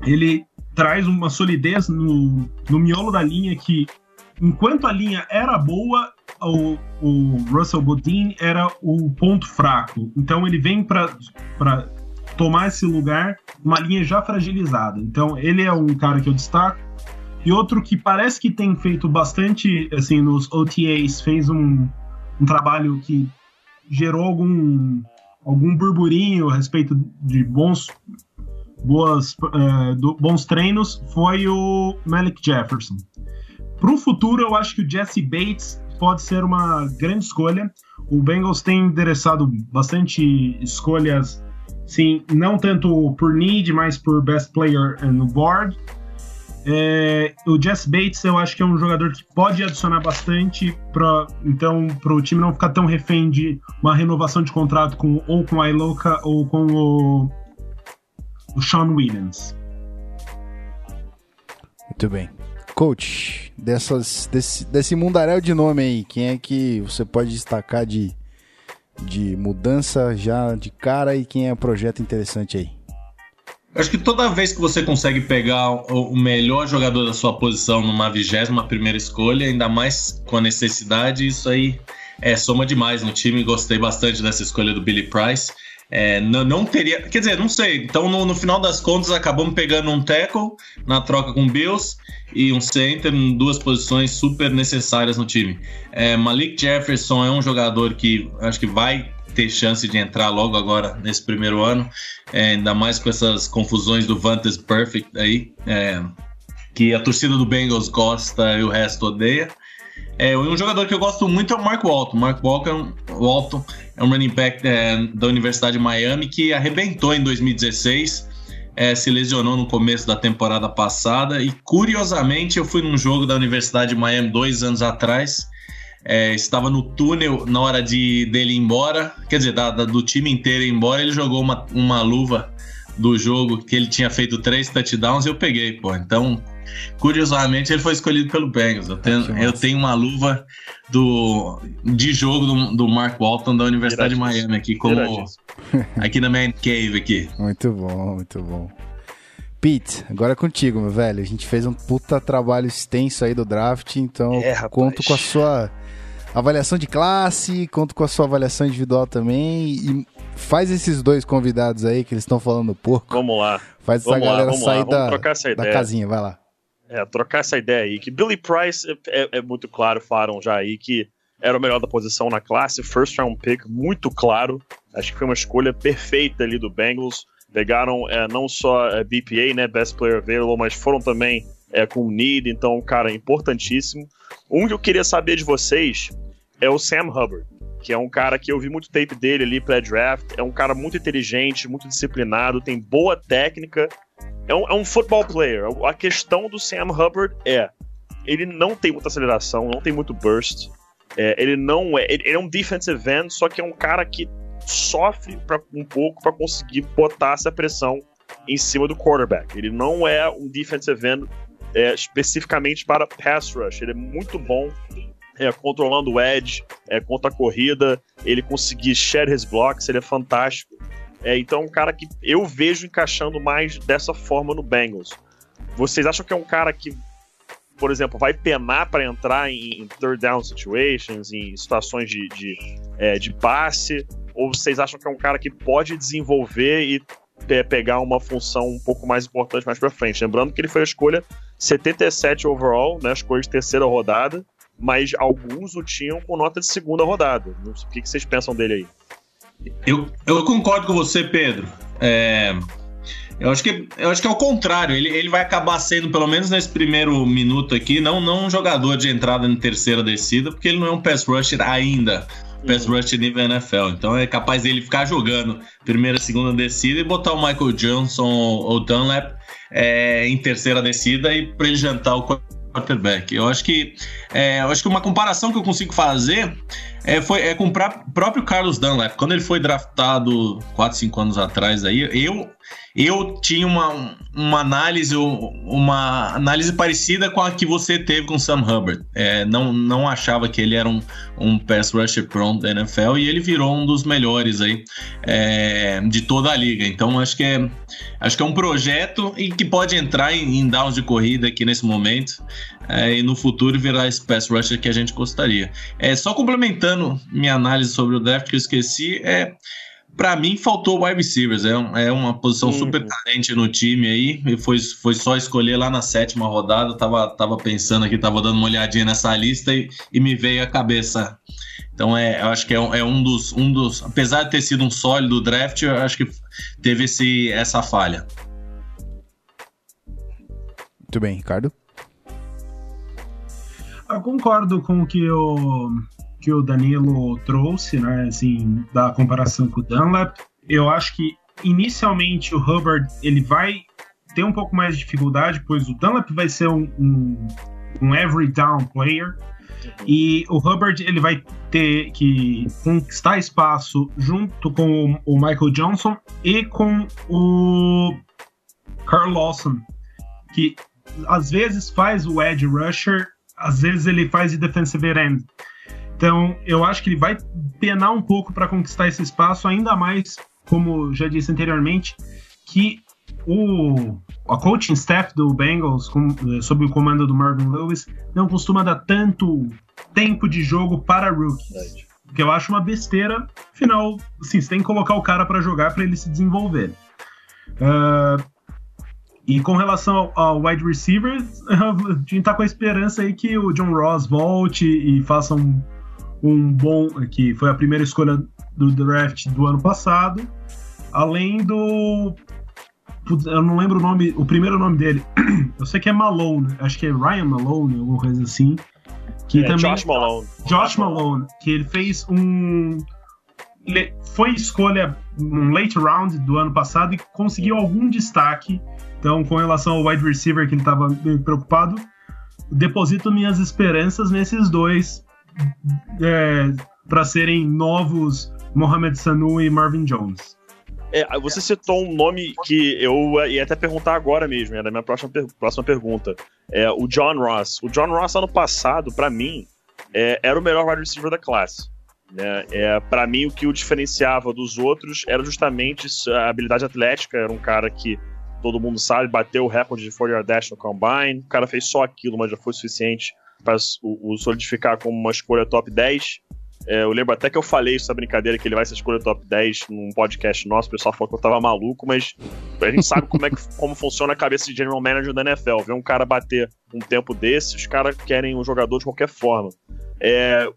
Ele traz uma solidez no, no miolo da linha que, enquanto a linha era boa, o, o Russell Bodine era o ponto fraco. Então ele vem para tomar esse lugar, uma linha já fragilizada. Então ele é um cara que eu destaco. E outro que parece que tem feito bastante, assim, nos OTAs, fez um, um trabalho que gerou algum, algum burburinho a respeito de bons, boas, uh, do, bons treinos, foi o Malik Jefferson. Para o futuro, eu acho que o Jesse Bates pode ser uma grande escolha. O Bengals tem endereçado bastante escolhas, sim, não tanto por need, mas por best player no board. É, o Jess Bates eu acho que é um jogador que pode adicionar bastante para então para o time não ficar tão refém de uma renovação de contrato com ou com a Iloca ou com o, o Sean Williams. Muito bem. Coach, dessas, desse, desse mundaréu de nome aí, quem é que você pode destacar de, de mudança já de cara e quem é projeto interessante aí? Acho que toda vez que você consegue pegar o melhor jogador da sua posição numa vigésima primeira escolha, ainda mais com a necessidade, isso aí é, soma demais no time. Gostei bastante dessa escolha do Billy Price. É, não, não, teria. Quer dizer, não sei. Então, no, no, final das contas, acabamos pegando um tackle na troca com Bills e um center em duas posições super necessárias no time. É, Malik Jefferson é um jogador que acho que vai ter chance de entrar logo agora nesse primeiro ano, é, ainda mais com essas confusões do Vantage Perfect aí, é, que a torcida do Bengals gosta e o resto odeia. É, um jogador que eu gosto muito é o Mark Walton. Mark Walton, Walton é um running back é, da Universidade de Miami que arrebentou em 2016. É, se lesionou no começo da temporada passada e curiosamente eu fui num jogo da Universidade de Miami dois anos atrás é, estava no túnel na hora de dele ir embora, quer dizer, da, da, do time inteiro ir embora, ele jogou uma, uma luva do jogo que ele tinha feito três touchdowns e eu peguei, pô. Então, curiosamente, ele foi escolhido pelo Bengals. Eu tenho, eu tenho uma luva do, de jogo do, do Mark Walton da Universidade de Miami aqui, como aqui na Man Cave aqui. Muito bom, muito bom. Pete, agora é contigo, meu velho. A gente fez um puta trabalho extenso aí do draft, então é, conto com a sua avaliação de classe, conto com a sua avaliação individual também e faz esses dois convidados aí que eles estão falando pouco. Vamos lá. Faz vamos essa galera lá, sair da, da casinha, vai lá. É, trocar essa ideia aí, que Billy Price é, é, é, muito claro, falaram já aí que era o melhor da posição na classe, first round pick, muito claro. Acho que foi uma escolha perfeita ali do Bengals. Pegaram é, não só é, BPA, né, Best Player Available, mas foram também é, com need, então, cara, importantíssimo. Um que eu queria saber de vocês é o Sam Hubbard, que é um cara que eu vi muito tape dele ali pré-draft. É um cara muito inteligente, muito disciplinado, tem boa técnica. É um, é um football player. A questão do Sam Hubbard é: ele não tem muita aceleração, não tem muito burst. É, ele não é. Ele é um defensive end, só que é um cara que sofre pra, um pouco para conseguir botar essa pressão em cima do quarterback. Ele não é um defensive end é, especificamente para pass rush. Ele é muito bom é, controlando o edge, é, contra a corrida, ele conseguir share his blocks, ele é fantástico. É, então é um cara que eu vejo encaixando mais dessa forma no Bengals. Vocês acham que é um cara que, por exemplo, vai penar para entrar em, em, third down situations, em situações de, de, é, de passe? Ou vocês acham que é um cara que pode desenvolver e é, pegar uma função um pouco mais importante mais para frente? Lembrando que ele foi a escolha 77 overall, né, escolha de terceira rodada mas alguns o tinham com nota de segunda rodada. O que, que vocês pensam dele aí? Eu, eu concordo com você, Pedro. É, eu, acho que, eu acho que é o contrário. Ele, ele vai acabar sendo, pelo menos nesse primeiro minuto aqui, não, não um jogador de entrada em terceira descida, porque ele não é um pass rusher ainda. Pass rusher nível NFL. Então é capaz dele ficar jogando primeira, segunda descida e botar o Michael Johnson ou Dunlap é, em terceira descida e para ele jantar o quarterback. Eu acho que é, eu acho que uma comparação que eu consigo fazer é, foi, é com o próprio Carlos Dunlap. Quando ele foi draftado 4, 5 anos atrás aí, eu eu tinha uma, uma análise uma análise parecida com a que você teve com o Sam Hubbard. É, não, não achava que ele era um, um pass rusher pronto da NFL e ele virou um dos melhores aí é, de toda a liga. Então acho que é acho que é um projeto e que pode entrar em, em downs de corrida aqui nesse momento é, e no futuro virar esse pass rusher que a gente gostaria. É só complementando minha análise sobre o draft que eu esqueci é para mim, faltou wide receivers. É, é uma posição uhum. super carente no time aí. E foi, foi só escolher lá na sétima rodada. Tava, tava pensando aqui, tava dando uma olhadinha nessa lista e, e me veio a cabeça. Então, é, eu acho que é, é, um, dos, um dos. Apesar de ter sido um sólido draft, eu acho que teve esse, essa falha. Muito bem, Ricardo. Eu concordo com o que o que o Danilo trouxe, né, assim, da comparação com o Dunlap. Eu acho que inicialmente o Hubbard ele vai ter um pouco mais de dificuldade, pois o Dunlap vai ser um, um, um every down player. E o Hubbard ele vai ter que conquistar espaço junto com o Michael Johnson e com o Carl Lawson, que às vezes faz o edge rusher, às vezes ele faz de defensive end. Então, eu acho que ele vai penar um pouco para conquistar esse espaço, ainda mais, como já disse anteriormente, que o a coaching staff do Bengals, com, eh, sob o comando do Marvin Lewis, não costuma dar tanto tempo de jogo para rookies. Que eu acho uma besteira. Afinal, assim, você tem que colocar o cara para jogar para ele se desenvolver. Uh, e com relação ao, wide receiver, a gente tá com a esperança aí que o John Ross volte e faça um, um bom. que foi a primeira escolha do draft do ano passado. Além do eu não lembro o nome, o primeiro nome dele. Eu sei que é Malone, acho que é Ryan Malone, alguma coisa assim. Que é, também, Josh Malone. Josh Malone, que ele fez um. Foi escolha um late round do ano passado e conseguiu algum destaque. Então, com relação ao wide receiver que ele estava preocupado, deposito minhas esperanças nesses dois é, para serem novos Mohamed Sanu e Marvin Jones. É, você citou um nome que eu ia até perguntar agora mesmo, era a minha próxima, próxima pergunta. É, o John Ross. O John Ross, ano passado, para mim, é, era o melhor wide receiver da classe. Né? É, para mim, o que o diferenciava dos outros era justamente a habilidade atlética. Era um cara que todo mundo sabe, bateu o recorde de 4 yard dash no combine. O cara fez só aquilo, mas já foi suficiente para o, o solidificar como uma escolha top 10. É, eu lembro até que eu falei essa brincadeira que ele vai ser escolha top 10 num podcast nosso, o pessoal falou que eu tava maluco, mas a gente sabe como, é que, como funciona a cabeça de general manager da NFL. Ver um cara bater um tempo desse, os caras querem um jogador de qualquer forma. É,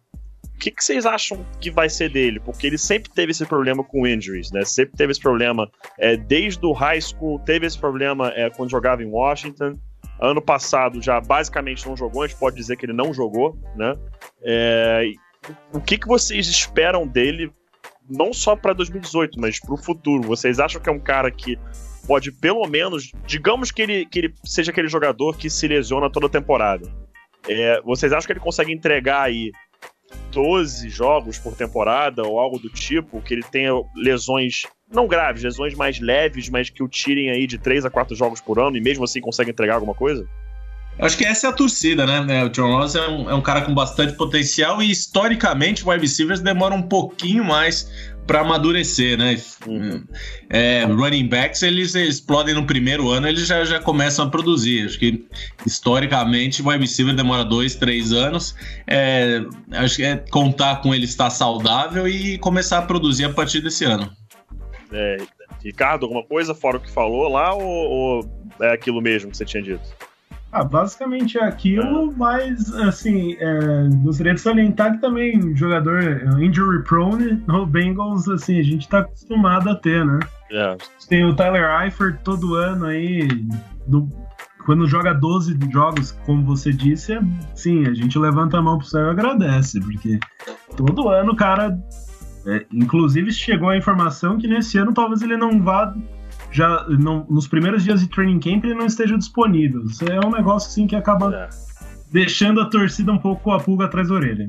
o que, que, vocês acham que vai ser dele? Porque ele sempre teve esse problema com injuries, né? Sempre teve esse problema é, desde o high school, teve esse problema é, quando jogava em Washington. Ano passado já basicamente não jogou, a gente pode dizer que ele não jogou, né? É, o que, que vocês esperam dele, não só para 2018, mas para o futuro? Vocês acham que é um cara que pode, pelo menos, digamos que ele, que ele seja aquele jogador que se lesiona toda a temporada? É, vocês acham que ele consegue entregar aí 12 jogos por temporada ou algo do tipo, que ele tenha lesões não graves, lesões mais leves, mas que o tirem aí de 3 a 4 jogos por ano e mesmo assim consegue entregar alguma coisa? Acho que essa é a torcida, né? É, o John Ross é um, é um cara com bastante potencial e historicamente o wide receivers demora um pouquinho mais para amadurecer, né? É, running backs eles, explodem no primeiro ano, eles já, já começam a produzir. Acho que historicamente o wide receiver demora dois, três anos. É, acho que é contar com ele estar saudável e começar a produzir a partir desse ano. É, Ricardo, alguma coisa fora o que falou lá ou, ou é aquilo mesmo que você tinha dito? Ah, basicamente é aquilo, mas assim, é, gostaria de salientar que também jogador é, injury prone no Bengals, assim, a gente tá acostumado a ter, né? É. Tem o Tyler Eifert todo ano aí, do, quando joga 12 jogos, como você disse, é, sim, a gente levanta a mão pro céu e agradece, porque todo ano o cara. É, inclusive chegou a informação que nesse ano talvez ele não vá já não, nos primeiros dias de training camp ele não esteja disponível. Isso é um negócio assim que acaba é. deixando a torcida um pouco a pulga atrás da orelha.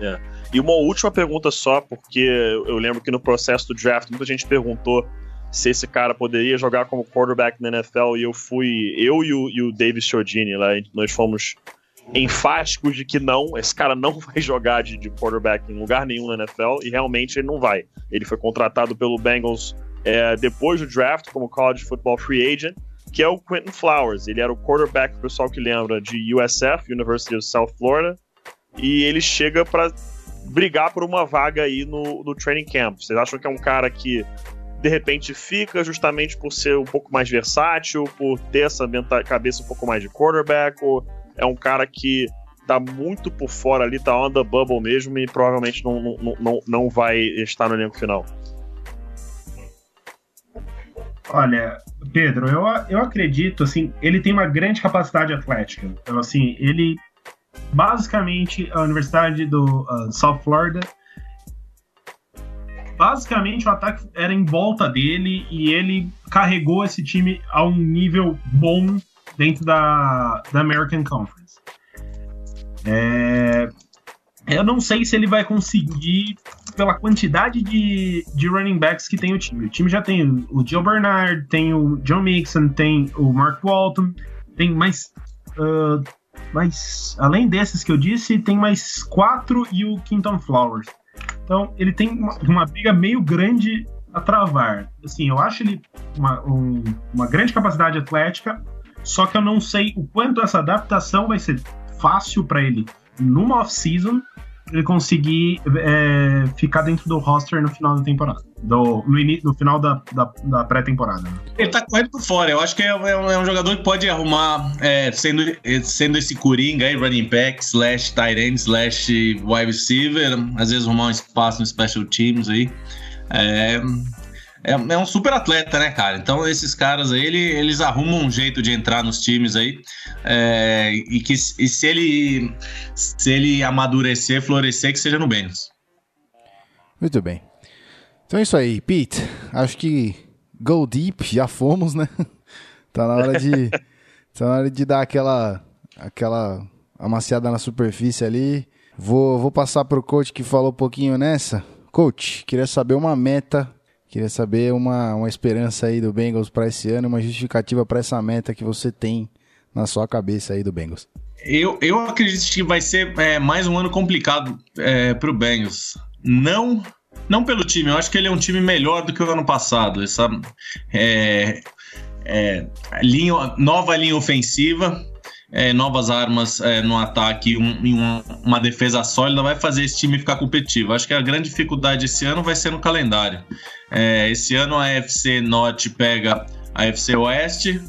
É. E uma última pergunta só, porque eu lembro que no processo do draft muita gente perguntou se esse cara poderia jogar como quarterback na NFL e eu fui, eu e o, e o Davis Chiodini lá, nós fomos enfáticos de que não, esse cara não vai jogar de, de quarterback em lugar nenhum na NFL e realmente ele não vai. Ele foi contratado pelo Bengals é, depois do draft como college football free agent, que é o Quentin Flowers. Ele era o quarterback, pessoal que lembra, de USF, University of South Florida, e ele chega para brigar por uma vaga aí no, no training camp. Vocês acham que é um cara que de repente fica justamente por ser um pouco mais versátil, por ter essa cabeça um pouco mais de quarterback, ou é um cara que tá muito por fora ali, tá on the bubble mesmo e provavelmente não, não, não, não vai estar no elenco final? Olha, Pedro, eu, eu acredito, assim, ele tem uma grande capacidade atlética. Então, assim, ele, basicamente, a Universidade do uh, South Florida basicamente o ataque era em volta dele e ele carregou esse time a um nível bom dentro da, da American Conference. É, eu não sei se ele vai conseguir pela quantidade de, de running backs que tem o time. O time já tem o Joe Bernard, tem o John Mixon, tem o Mark Walton, tem mais. Uh, mais além desses que eu disse, tem mais quatro e o Quinton Flowers. Então ele tem uma, uma briga meio grande a travar. Assim, eu acho ele uma, um, uma grande capacidade atlética, só que eu não sei o quanto essa adaptação vai ser fácil para ele numa off-season ele conseguir é, ficar dentro do roster no final da temporada. Do, no, no final da, da, da pré-temporada. Ele tá correndo por fora. Eu acho que é, é, um, é jogador que pode arrumar, é, sendo, sendo esse coringa aí, running back, slash tight end, slash wide receiver, às vezes arrumar um espaço no special teams aí. É, é, um super atleta, né, cara? Então esses caras aí, ele, eles arrumam um jeito de entrar nos times aí. É, e que e se ele se ele amadurecer, florescer, que seja no Bengals. Muito bem. Então é isso aí, Pete. Acho que go deep, já fomos, né? tá na hora de tá na hora de dar aquela aquela amaciada na superfície ali. Vou, vou passar pro coach que falou um pouquinho nessa. Coach, queria saber uma meta Queria saber uma, uma esperança aí do Bengals para esse ano, uma justificativa para essa meta que você tem na sua cabeça aí do Bengals. Eu, eu acredito que vai ser é, mais um ano complicado é, para o Bengals. Não, não pelo time, eu acho que ele é um time melhor do que o ano passado. Essa é, é, linha, nova linha ofensiva, é, novas armas é, no ataque um, e um, uma defesa sólida vai fazer esse time ficar competitivo. Acho que a grande dificuldade esse ano vai ser no calendário. É, esse ano a FC Norte pega a FC Oeste,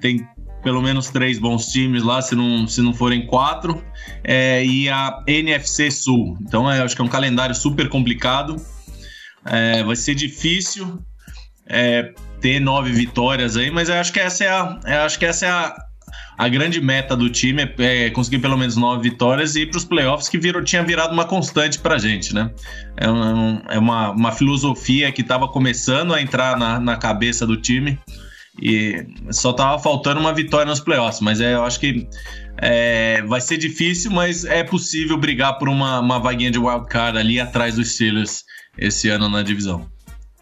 tem pelo menos três bons times lá, se não, se não forem quatro, é, e a NFC Sul. Então é, acho que é um calendário super complicado. É, vai ser difícil ter nove vitórias aí, mas eu acho que essa é a, acho que essa é a, a grande meta do time é, é conseguir pelo menos nove vitórias e ir para os playoffs, que virou, tinha virado uma constante para a gente, né? É, um, é uma, uma filosofia que estava começando a entrar na, na cabeça do time e só estava faltando uma vitória nos playoffs, mas é, eu acho que é, vai ser difícil, mas é possível brigar por uma, uma vaguinha de wildcard ali atrás dos Steelers esse ano na divisão.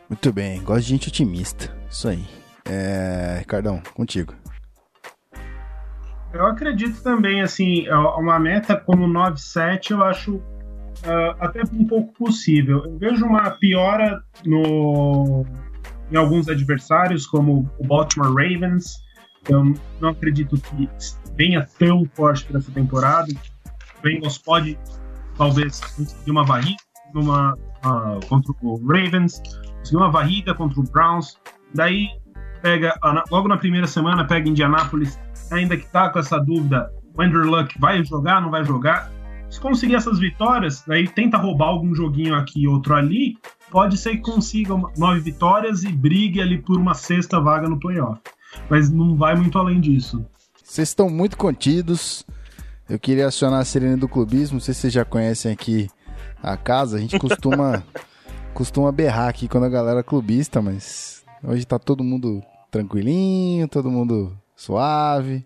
Muito bem, gosto de gente otimista. Isso aí. É, Ricardão, contigo. Eu acredito também, assim, é uma meta como 9-7 eu acho uh, até um pouco possível. Eu vejo uma piora no, em alguns adversários, como o Baltimore Ravens. Eu não acredito que venha tão forte para essa temporada. O Bengals pode, talvez, conseguir uma varrida numa, uh, contra o Ravens, conseguir uma varrida contra o Browns. Daí, pega logo na primeira semana, pega Indianapolis ainda que tá com essa dúvida, o Andrew Luck vai jogar, não vai jogar. Se conseguir essas vitórias, aí tenta roubar algum joguinho aqui e outro ali, pode ser que consiga nove vitórias e brigue ali por uma sexta vaga no playoff. Mas não vai muito além disso. Vocês estão muito contidos. Eu queria acionar a Serena do clubismo. Não sei se vocês já conhecem aqui a casa. A gente costuma, costuma berrar aqui quando a galera é clubista, mas hoje tá todo mundo tranquilinho, todo mundo suave.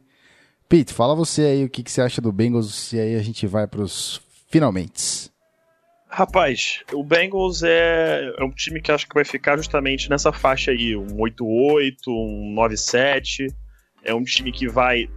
Pete, fala você aí o que, que você acha do Bengals se aí a gente vai para os finalmente. Rapaz, o Bengals é, é um time que acho que vai ficar justamente nessa faixa aí, um 8-8, um 9-7. É um time que vai,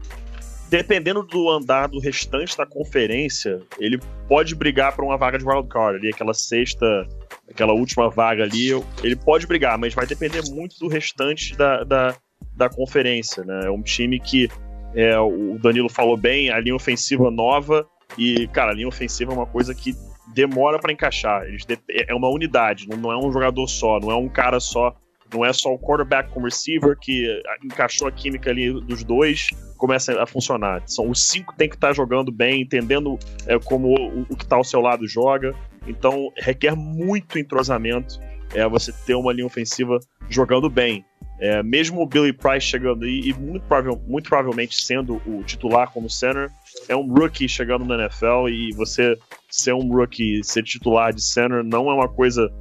dependendo do andar do restante da conferência, ele pode brigar por uma vaga de wildcard ali, aquela sexta, aquela última vaga ali, ele pode brigar, mas vai depender muito do restante da, da, da conferência, né? É um time que é, o Danilo falou bem, a linha ofensiva nova e, cara, a linha ofensiva é uma coisa que demora para encaixar. Eles é uma unidade, não, é um jogador só, não é um cara só, não é só o quarterback com receiver que encaixou a química ali dos dois, começa a funcionar. São os cinco tem que estar tá jogando bem, entendendo é, como o, o que está ao seu lado joga. Então requer muito entrosamento é você ter uma linha ofensiva jogando bem. É, mesmo o Billy Price chegando aí, e muito, muito provavelmente sendo o titular como center, é um rookie chegando na NFL e você ser um rookie, ser titular de center não é uma coisa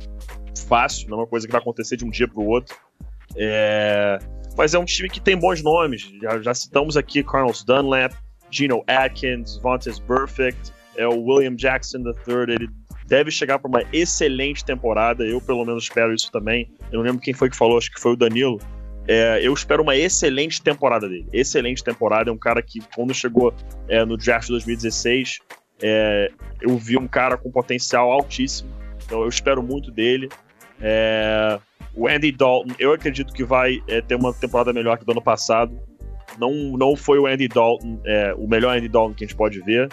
fácil, não é uma coisa que vai acontecer de um dia para o outro. É, mas é um time que tem bons nomes. Já, já citamos aqui Carlos Dunlap, Gino Atkins, Vontaze Perfect, é o William Jackson III. Ele deve chegar para uma excelente temporada. Eu, pelo menos, espero isso também. Eu não lembro quem foi que falou, acho que foi o Danilo. É, eu espero uma excelente temporada dele. Excelente temporada. É um cara que, quando chegou é, no draft de 2016, é, eu vi um cara com potencial altíssimo. Então eu espero muito dele. É, o Andy Dalton, eu acredito que vai é, ter uma temporada melhor que do ano passado. Não, não foi o Andy Dalton, é, o melhor Andy Dalton que a gente pode ver.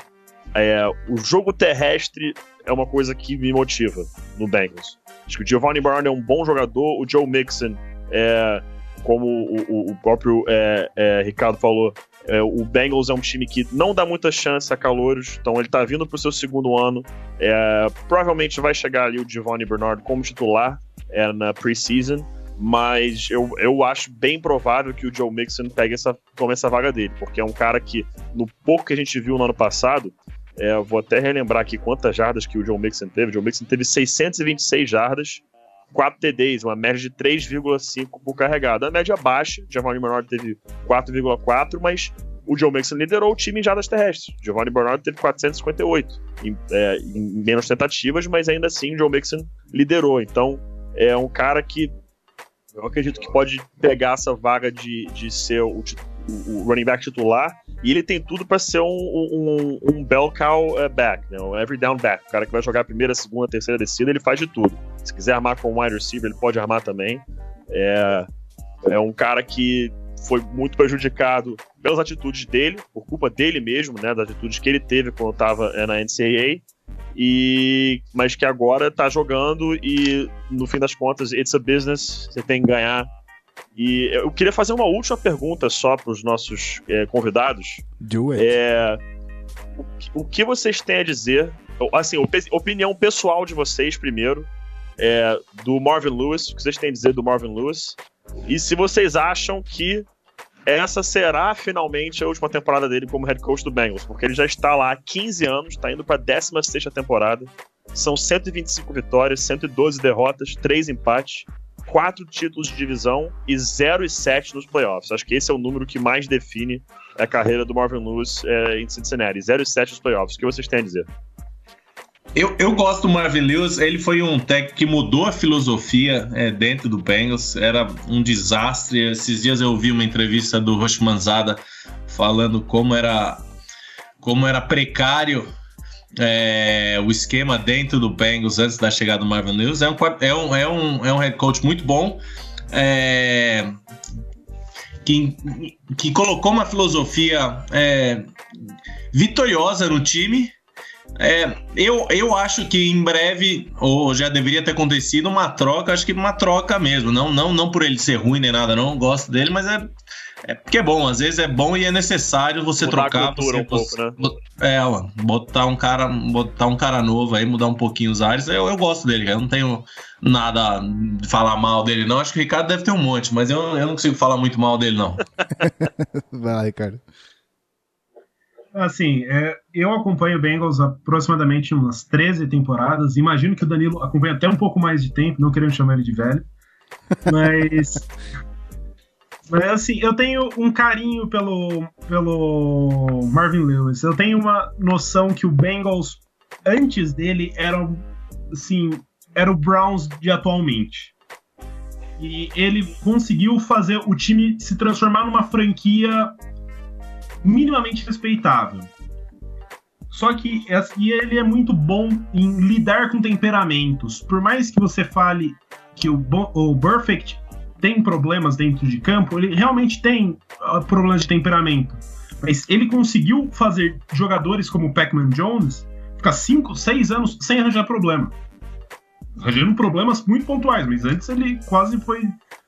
O jogo terrestre é uma coisa que me motiva no Bengals. Acho que o Giovanni Brown é um bom jogador, o Joe Mixon, é, como o, o próprio é, é, Ricardo falou, é, o Bengals é um time que não dá muita chance a calouros, então ele tá vindo pro seu segundo ano. É, provavelmente vai chegar ali o Giovanni Bernard como titular é, na preseason, mas eu, eu acho bem provável que o Joe Mixon pegue essa, tome essa vaga dele, porque é um cara que, no pouco que a gente viu no ano passado, é, vou até relembrar aqui quantas jardas que o Joe Mixon teve. O Joe Mixon teve 626 jardas, 4 TDs, uma média de 3,5 por carregada. A média baixa, Giovanni Bernard teve 4,4, mas o Joe Mixon liderou o time em jardas terrestres. Giovanni Bernard teve 458 em, é, em menos tentativas, mas ainda assim o Joe Mixon liderou. Então é um cara que eu acredito que pode pegar essa vaga de, de ser o, o running back titular e ele tem tudo para ser um, um, um bell cow eh, back, né? um every down back. O cara que vai jogar a primeira, segunda, terceira descida, ele faz de tudo. Se quiser armar com um wide receiver, ele pode armar também. É, é um cara que foi muito prejudicado pelas atitudes dele, por culpa dele mesmo, né? Das atitudes que ele teve quando estava eh, na NCAA. E, mas que agora tá jogando e no fim das contas, it's a business, você tem que ganhar e eu queria fazer uma última pergunta só para os nossos é, convidados. Do it. É, o, o, que vocês têm a dizer? Assim, opinião pessoal de vocês primeiro. É, do Marvin Lewis, o que vocês têm a dizer do Marvin Lewis? E se vocês acham que essa será finalmente a última temporada dele como head coach do Bengals, porque ele já está lá há 15 anos, está indo para a 16 temporada. São 125 vitórias, 112 derrotas, 3 empates quatro títulos de divisão e 0 e 7 nos playoffs. Acho que esse é o número que mais define a carreira do Marvin Lewis é, em Cincinnati. 0 e 7 nos playoffs. O que vocês têm a dizer? Eu, eu gosto do Marvin Lewis, ele foi um técnico que mudou a filosofia é, dentro do Bengals, era um desastre. Esses dias eu ouvi uma entrevista do Rosh Manzada falando como era, como era precário é, o esquema dentro do Bengals antes da chegada do Marvin Lewis. É um, é um, é um, é um head coach muito bom. É, que, que colocou uma filosofia é, vitoriosa no time. É, eu, eu acho que em breve, ou já deveria ter acontecido, uma troca, acho que uma troca mesmo. Não, não, não por ele ser ruim nem nada, não gosto dele, mas é é porque é bom, às vezes é bom e é necessário você mudar trocar. A você, um pouco, né? É, botar um cara, botar um cara novo aí, mudar um pouquinho os ares. Eu, eu gosto dele, eu não tenho nada de falar mal dele, não. Acho que o Ricardo deve ter um monte, mas eu, eu não consigo falar muito mal dele, não. Vai lá, Ricardo. Assim, é, eu acompanho o Bengals aproximadamente umas 13 temporadas. Imagino que o Danilo acompanha até um pouco mais de tempo, não querendo chamar ele de velho. Mas mas assim, eu tenho um carinho pelo, pelo Marvin Lewis. Eu tenho uma noção que o Bengals, antes dele, era assim, era o Browns de atualmente. E ele conseguiu fazer o time se transformar numa franquia minimamente respeitável. Só que e ele é muito bom em lidar com temperamentos. Por mais que você fale que o, o Perfect tem problemas dentro de campo, ele realmente tem uh, problemas de temperamento. Mas ele conseguiu fazer jogadores como o Pac-Man Jones ficar 5, 6 anos sem arranjar problema. Arranjando problemas muito pontuais, mas antes ele quase foi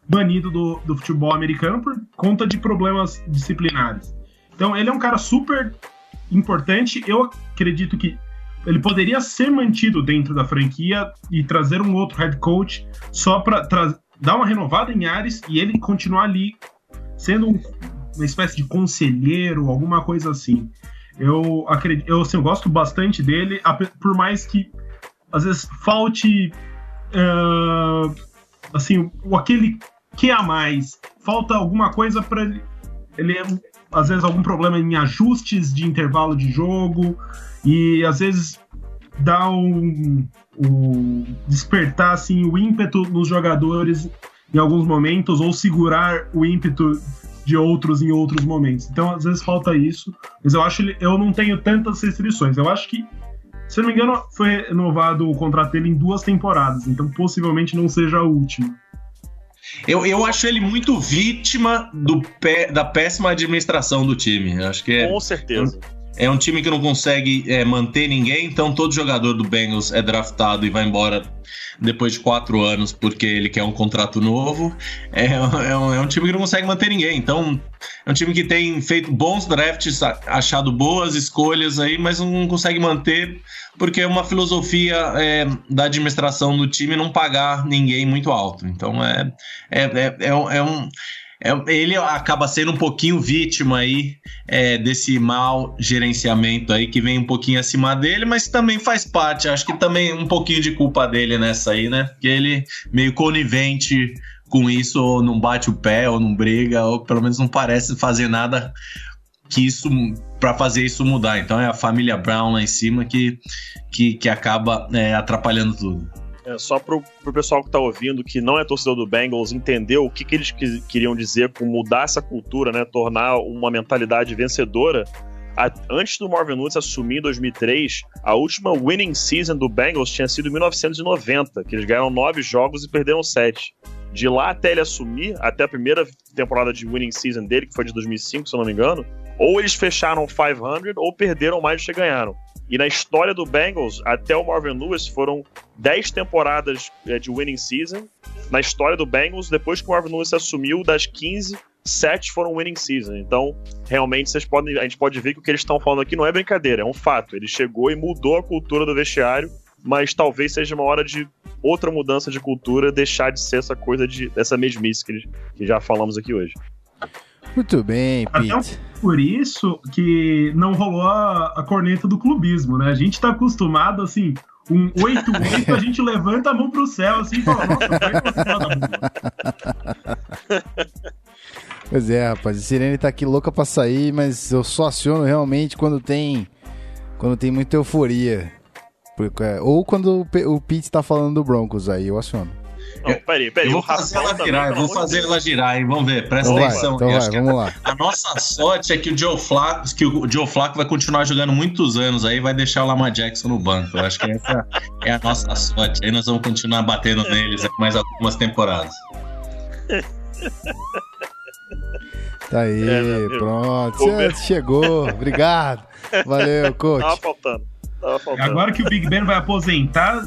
banido do, do futebol americano por conta de problemas disciplinares. Então ele é um cara super importante. Eu acredito que ele poderia ser mantido dentro da franquia e trazer um outro head coach só para dar uma renovada em Ares e ele continuar ali sendo um, uma espécie de conselheiro, alguma coisa assim. Eu acredito, eu, assim, eu gosto bastante dele, por mais que às vezes falte uh, assim, o aquele que a mais. Falta alguma coisa para ele, ele às vezes algum problema em ajustes de intervalo de jogo e às vezes dá um, um despertar assim o ímpeto nos jogadores em alguns momentos ou segurar o ímpeto de outros em outros momentos. Então, às vezes falta isso, mas eu acho que eu não tenho tantas restrições. Eu acho que, se não me engano, foi renovado o contrato dele em duas temporadas, então possivelmente não seja a última. Eu, eu acho ele muito vítima do pé, da péssima administração do time. Eu acho que é, Com certeza. É um time que não consegue é, manter ninguém, então todo jogador do Bengals é draftado e vai embora depois de quatro anos porque ele quer um contrato novo. É, é, um, é um time que não consegue manter ninguém. Então, é um time que tem feito bons drafts, achado boas escolhas aí, mas não consegue manter porque é uma filosofia é, da administração do time não pagar ninguém muito alto. Então, é, é, é, é um. É ele acaba sendo um pouquinho vítima aí é, desse mau gerenciamento aí que vem um pouquinho acima dele, mas também faz parte. Acho que também um pouquinho de culpa dele nessa aí, né? Que ele meio conivente com isso, ou não bate o pé, ou não briga, ou pelo menos não parece fazer nada que isso para fazer isso mudar. Então é a família Brown lá em cima que, que, que acaba é, atrapalhando tudo. É, só pro, pro pessoal que tá ouvindo, que não é torcedor do Bengals, entender o que, que eles que, queriam dizer com mudar essa cultura, né? Tornar uma mentalidade vencedora. A, antes do Marvin Lewis assumir em 2003, a última winning season do Bengals tinha sido em 1990, que eles ganharam nove jogos e perderam sete. De lá até ele assumir, até a primeira temporada de winning season dele, que foi de 2005, se eu não me engano, ou eles fecharam 500 ou perderam mais do que ganharam. E na história do Bengals, até o Marvin Lewis, foram 10 temporadas é, de winning season. Na história do Bengals, depois que o Marvin Lewis assumiu, das 15, 7 foram winning season. Então, realmente, vocês podem, a gente pode ver que o que eles estão falando aqui não é brincadeira, é um fato. Ele chegou e mudou a cultura do vestiário, mas talvez seja uma hora de outra mudança de cultura, deixar de ser essa coisa de dessa mesmice que, que já falamos aqui hoje. Muito bem, Pete. Até por isso que não rolou a, a, corneta do clubismo, né? A gente tá acostumado, assim, um 8-8, a gente levanta a mão pro céu, assim, e fala, nossa, foi Pois é, rapaz, a Sirene tá aqui louca pra sair, mas eu só aciono realmente quando tem quando tem muita euforia. Ou quando o Pete tá falando do Broncos, aí eu aciono. Não, peraí, peraí. Eu vou fazer ela girar, eu vou fazer ela girar, hein? Vamos ver, presta então atenção. Vai, então vai, vamos lá. A nossa sorte é que o Joe Flacco, que o Joe Flacco vai continuar jogando muitos anos aí, vai deixar o Lamar Jackson no banco. Eu acho que essa é a nossa sorte. Aí nós vamos continuar batendo neles mais algumas temporadas. Tá aí, é, pronto. Você chegou. Obrigado. Valeu, coach. Tava faltando. Agora que o Big Ben vai aposentar,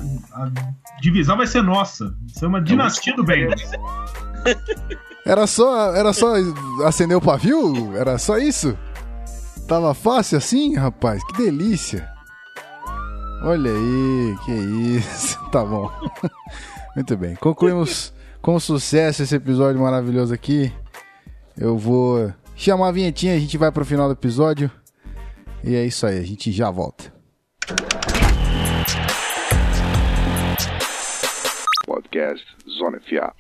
divisão vai ser nossa. Vai ser uma dinastia do Bengals. Era só, era só acender o pavio? Era só isso? Tava fácil assim, rapaz? Que delícia. Olha aí, que isso. Tá bom. Muito bem. Concluímos com sucesso esse episódio maravilhoso aqui. Eu vou chamar a vinhetinha, a gente vai pro final do episódio. E é isso aí, a gente já volta. Podcast Zona FA.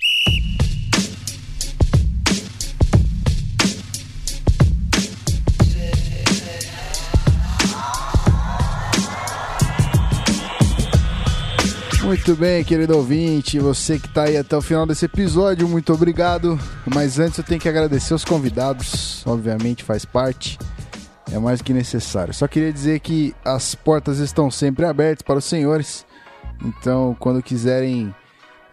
Muito bem, querido ouvinte, você que está aí até o final desse episódio, muito obrigado. Mas antes eu tenho que agradecer os convidados, obviamente faz parte, é mais que necessário. Só queria dizer que as portas estão sempre abertas para os senhores, então quando quiserem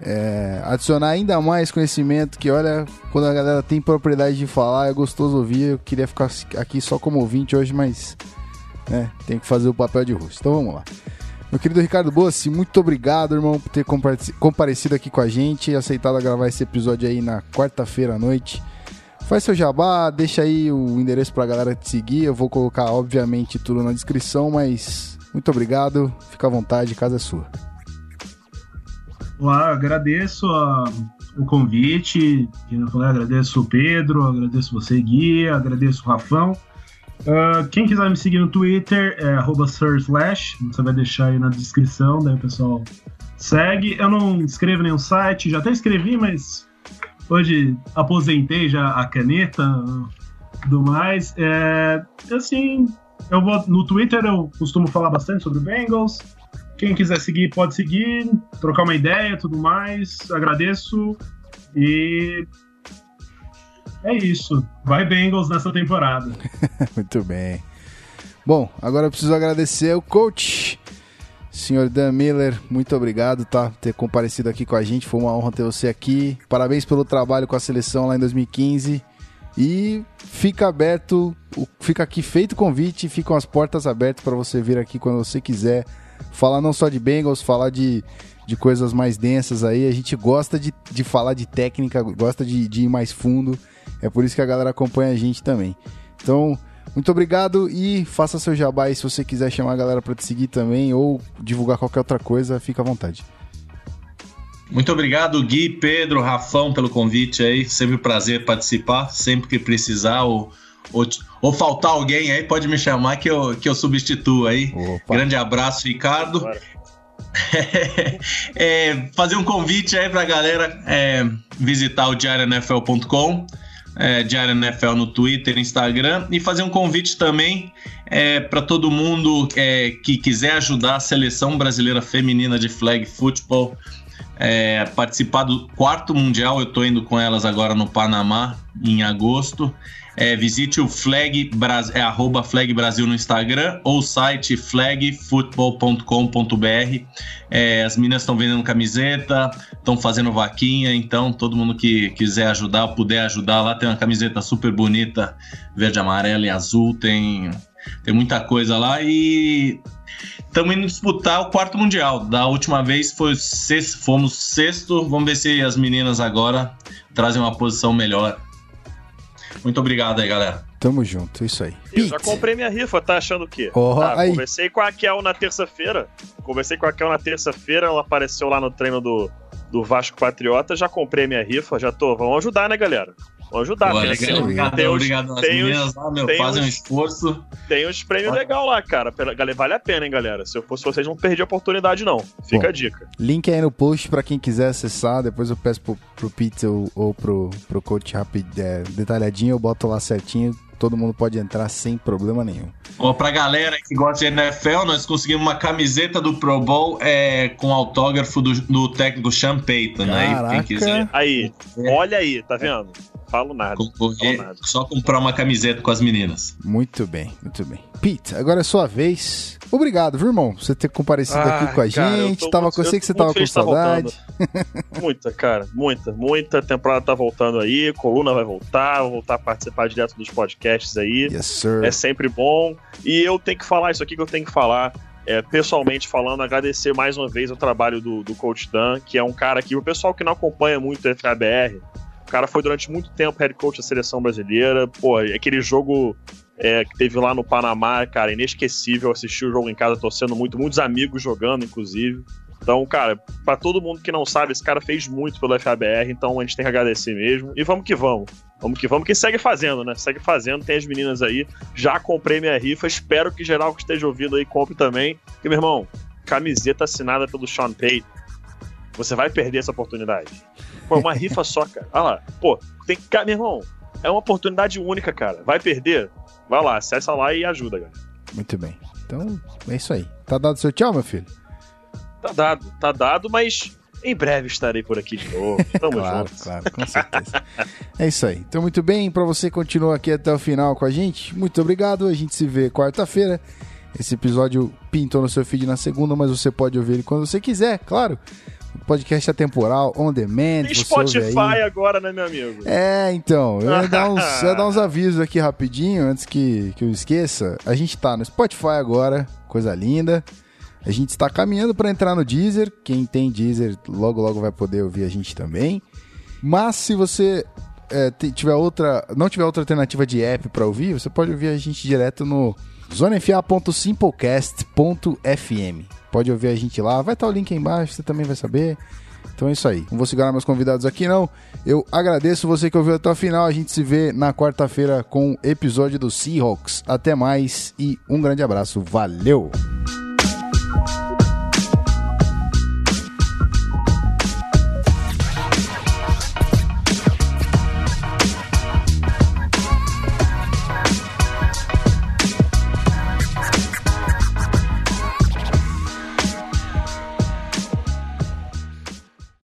é, adicionar ainda mais conhecimento, que olha, quando a galera tem propriedade de falar, é gostoso ouvir. Eu queria ficar aqui só como ouvinte hoje, mas né, tem que fazer o papel de rosto. Então vamos lá. Meu querido Ricardo Bossi, muito obrigado, irmão, por ter comparecido aqui com a gente e aceitado gravar esse episódio aí na quarta-feira à noite. Faz seu jabá, deixa aí o endereço pra galera te seguir. Eu vou colocar, obviamente, tudo na descrição, mas muito obrigado. Fica à vontade, casa é sua. Olá, agradeço a, o convite, agradeço o Pedro, agradeço você, Gui, agradeço o Rafão. Uh, quem quiser me seguir no Twitter é @sirslash, você vai deixar aí na descrição, daí o pessoal segue. Eu não escrevo nenhum site, já até escrevi, mas hoje aposentei já a caneta tudo mais. É, assim, eu vou no Twitter eu costumo falar bastante sobre Bengals. Quem quiser seguir pode seguir, trocar uma ideia, tudo mais. Agradeço e é isso. Vai Bengals nessa temporada. Muito bem. Bom, agora eu preciso agradecer o coach, senhor Dan Miller. Muito obrigado, tá? Ter comparecido aqui com a gente. Foi uma honra ter você aqui. Parabéns pelo trabalho com a seleção lá em 2015. E fica aberto, fica aqui feito o convite, ficam as portas abertas para você vir aqui quando você quiser. Falar não só de Bengals, falar de, de coisas mais densas aí. A gente gosta de, de falar de técnica, gosta de, de ir mais fundo. É por isso que a galera acompanha a gente também. Então, muito obrigado e faça seu jabá aí se você quiser chamar a galera para te seguir também ou divulgar qualquer outra coisa, fica à vontade. Muito obrigado, Gui, Pedro, Rafão, pelo convite aí. Sempre um prazer participar. Sempre que precisar ou, ou, ou, faltar alguém aí, pode me chamar que eu, que eu substituo aí. Opa. Grande abraço, Ricardo. é, fazer um convite aí pra galera é, visitar o diarionfl.com é, no Twitter, Instagram e fazer um convite também é, para todo mundo é, que quiser ajudar a seleção brasileira feminina de flag football é, participar do quarto mundial. Eu estou indo com elas agora no Panamá em agosto. É, visite o flag, é, arroba flag Brasil no Instagram ou o site flagfootball.com.br. É, as meninas estão vendendo camiseta, estão fazendo vaquinha, então todo mundo que quiser ajudar, puder ajudar lá, tem uma camiseta super bonita, verde, amarela e azul, tem, tem muita coisa lá e estamos indo disputar o quarto mundial. Da última vez foi sexto, fomos sexto. Vamos ver se as meninas agora trazem uma posição melhor muito obrigado aí, galera. Tamo junto, isso aí. Eu já comprei minha rifa, tá achando o quê? Oh, tá, aí. Conversei com a Kel na terça-feira. Conversei com a Kel na terça-feira, ela apareceu lá no treino do, do Vasco Patriota. Já comprei minha rifa, já tô. Vamos ajudar, né, galera? Ajudar. Legal, obrigado, tem obrigado os, tem meninas lá, meu, fazem um esforço. Tem uns prêmios legais lá, cara. Vale a pena, hein, galera. Se eu fosse vocês, não perdi a oportunidade, não. Fica Bom, a dica. Link aí no post pra quem quiser acessar. Depois eu peço pro, pro Pizza ou, ou pro, pro coach rápido, é, detalhadinho, eu boto lá certinho todo mundo pode entrar sem problema nenhum. Bom, pra galera que gosta de NFL, nós conseguimos uma camiseta do Pro Bowl é, com autógrafo do, do técnico Sean Payton. Aí, quem quiser. Aí, olha aí, tá vendo? Falo nada. Concorrer, falo nada. Só comprar uma camiseta com as meninas. Muito bem, muito bem. Pete, agora é sua vez. Obrigado, viu, irmão, por você ter comparecido ah, aqui com a cara, gente. Eu, tava, muito, eu sei que você tava com saudade. Tá muita, cara, muita, muita. temporada tá voltando aí, coluna vai voltar, vou voltar a participar direto dos podcasts aí. Yes, sir. É sempre bom. E eu tenho que falar isso aqui que eu tenho que falar. É, pessoalmente falando, agradecer mais uma vez o trabalho do, do Coach Dan, que é um cara que o pessoal que não acompanha muito o FABR, o cara foi durante muito tempo head coach da seleção brasileira. Pô, aquele jogo é, que teve lá no Panamá, cara, inesquecível. Assistir o jogo em casa torcendo muito, muitos amigos jogando, inclusive. Então, cara, para todo mundo que não sabe, esse cara fez muito pelo FABR, então a gente tem que agradecer mesmo. E vamos que vamos. Vamos que vamos, que segue fazendo, né? Segue fazendo, tem as meninas aí. Já comprei minha rifa, espero que geral que esteja ouvindo aí compre também. E, meu irmão, camiseta assinada pelo Sean Payton. Você vai perder essa oportunidade. Pô, é uma rifa só, cara. Olha lá. Pô, tem que. Meu irmão, é uma oportunidade única, cara. Vai perder? Vai lá, acessa lá e ajuda, cara. Muito bem. Então, é isso aí. Tá dado seu tchau, meu filho? Tá dado, tá dado, mas em breve estarei por aqui de novo. Tamo claro, juntos. Claro, com certeza. é isso aí. Então, muito bem. Para você que continua aqui até o final com a gente, muito obrigado. A gente se vê quarta-feira. Esse episódio pintou no seu feed na segunda, mas você pode ouvir ele quando você quiser, claro podcast atemporal, on demand. Tem Spotify agora, né, meu amigo? É, então. Eu ia dar uns, ia dar uns avisos aqui rapidinho, antes que, que eu esqueça. A gente tá no Spotify agora, coisa linda. A gente está caminhando para entrar no Deezer. Quem tem Deezer, logo, logo vai poder ouvir a gente também. Mas se você é, tiver outra, não tiver outra alternativa de app para ouvir, você pode ouvir a gente direto no zonefia.simplecast.fm. Pode ouvir a gente lá, vai estar o link aí embaixo, você também vai saber. Então é isso aí. Não vou segurar meus convidados aqui, não. Eu agradeço você que ouviu até o final. A gente se vê na quarta-feira com o episódio do Seahawks. Até mais e um grande abraço. Valeu!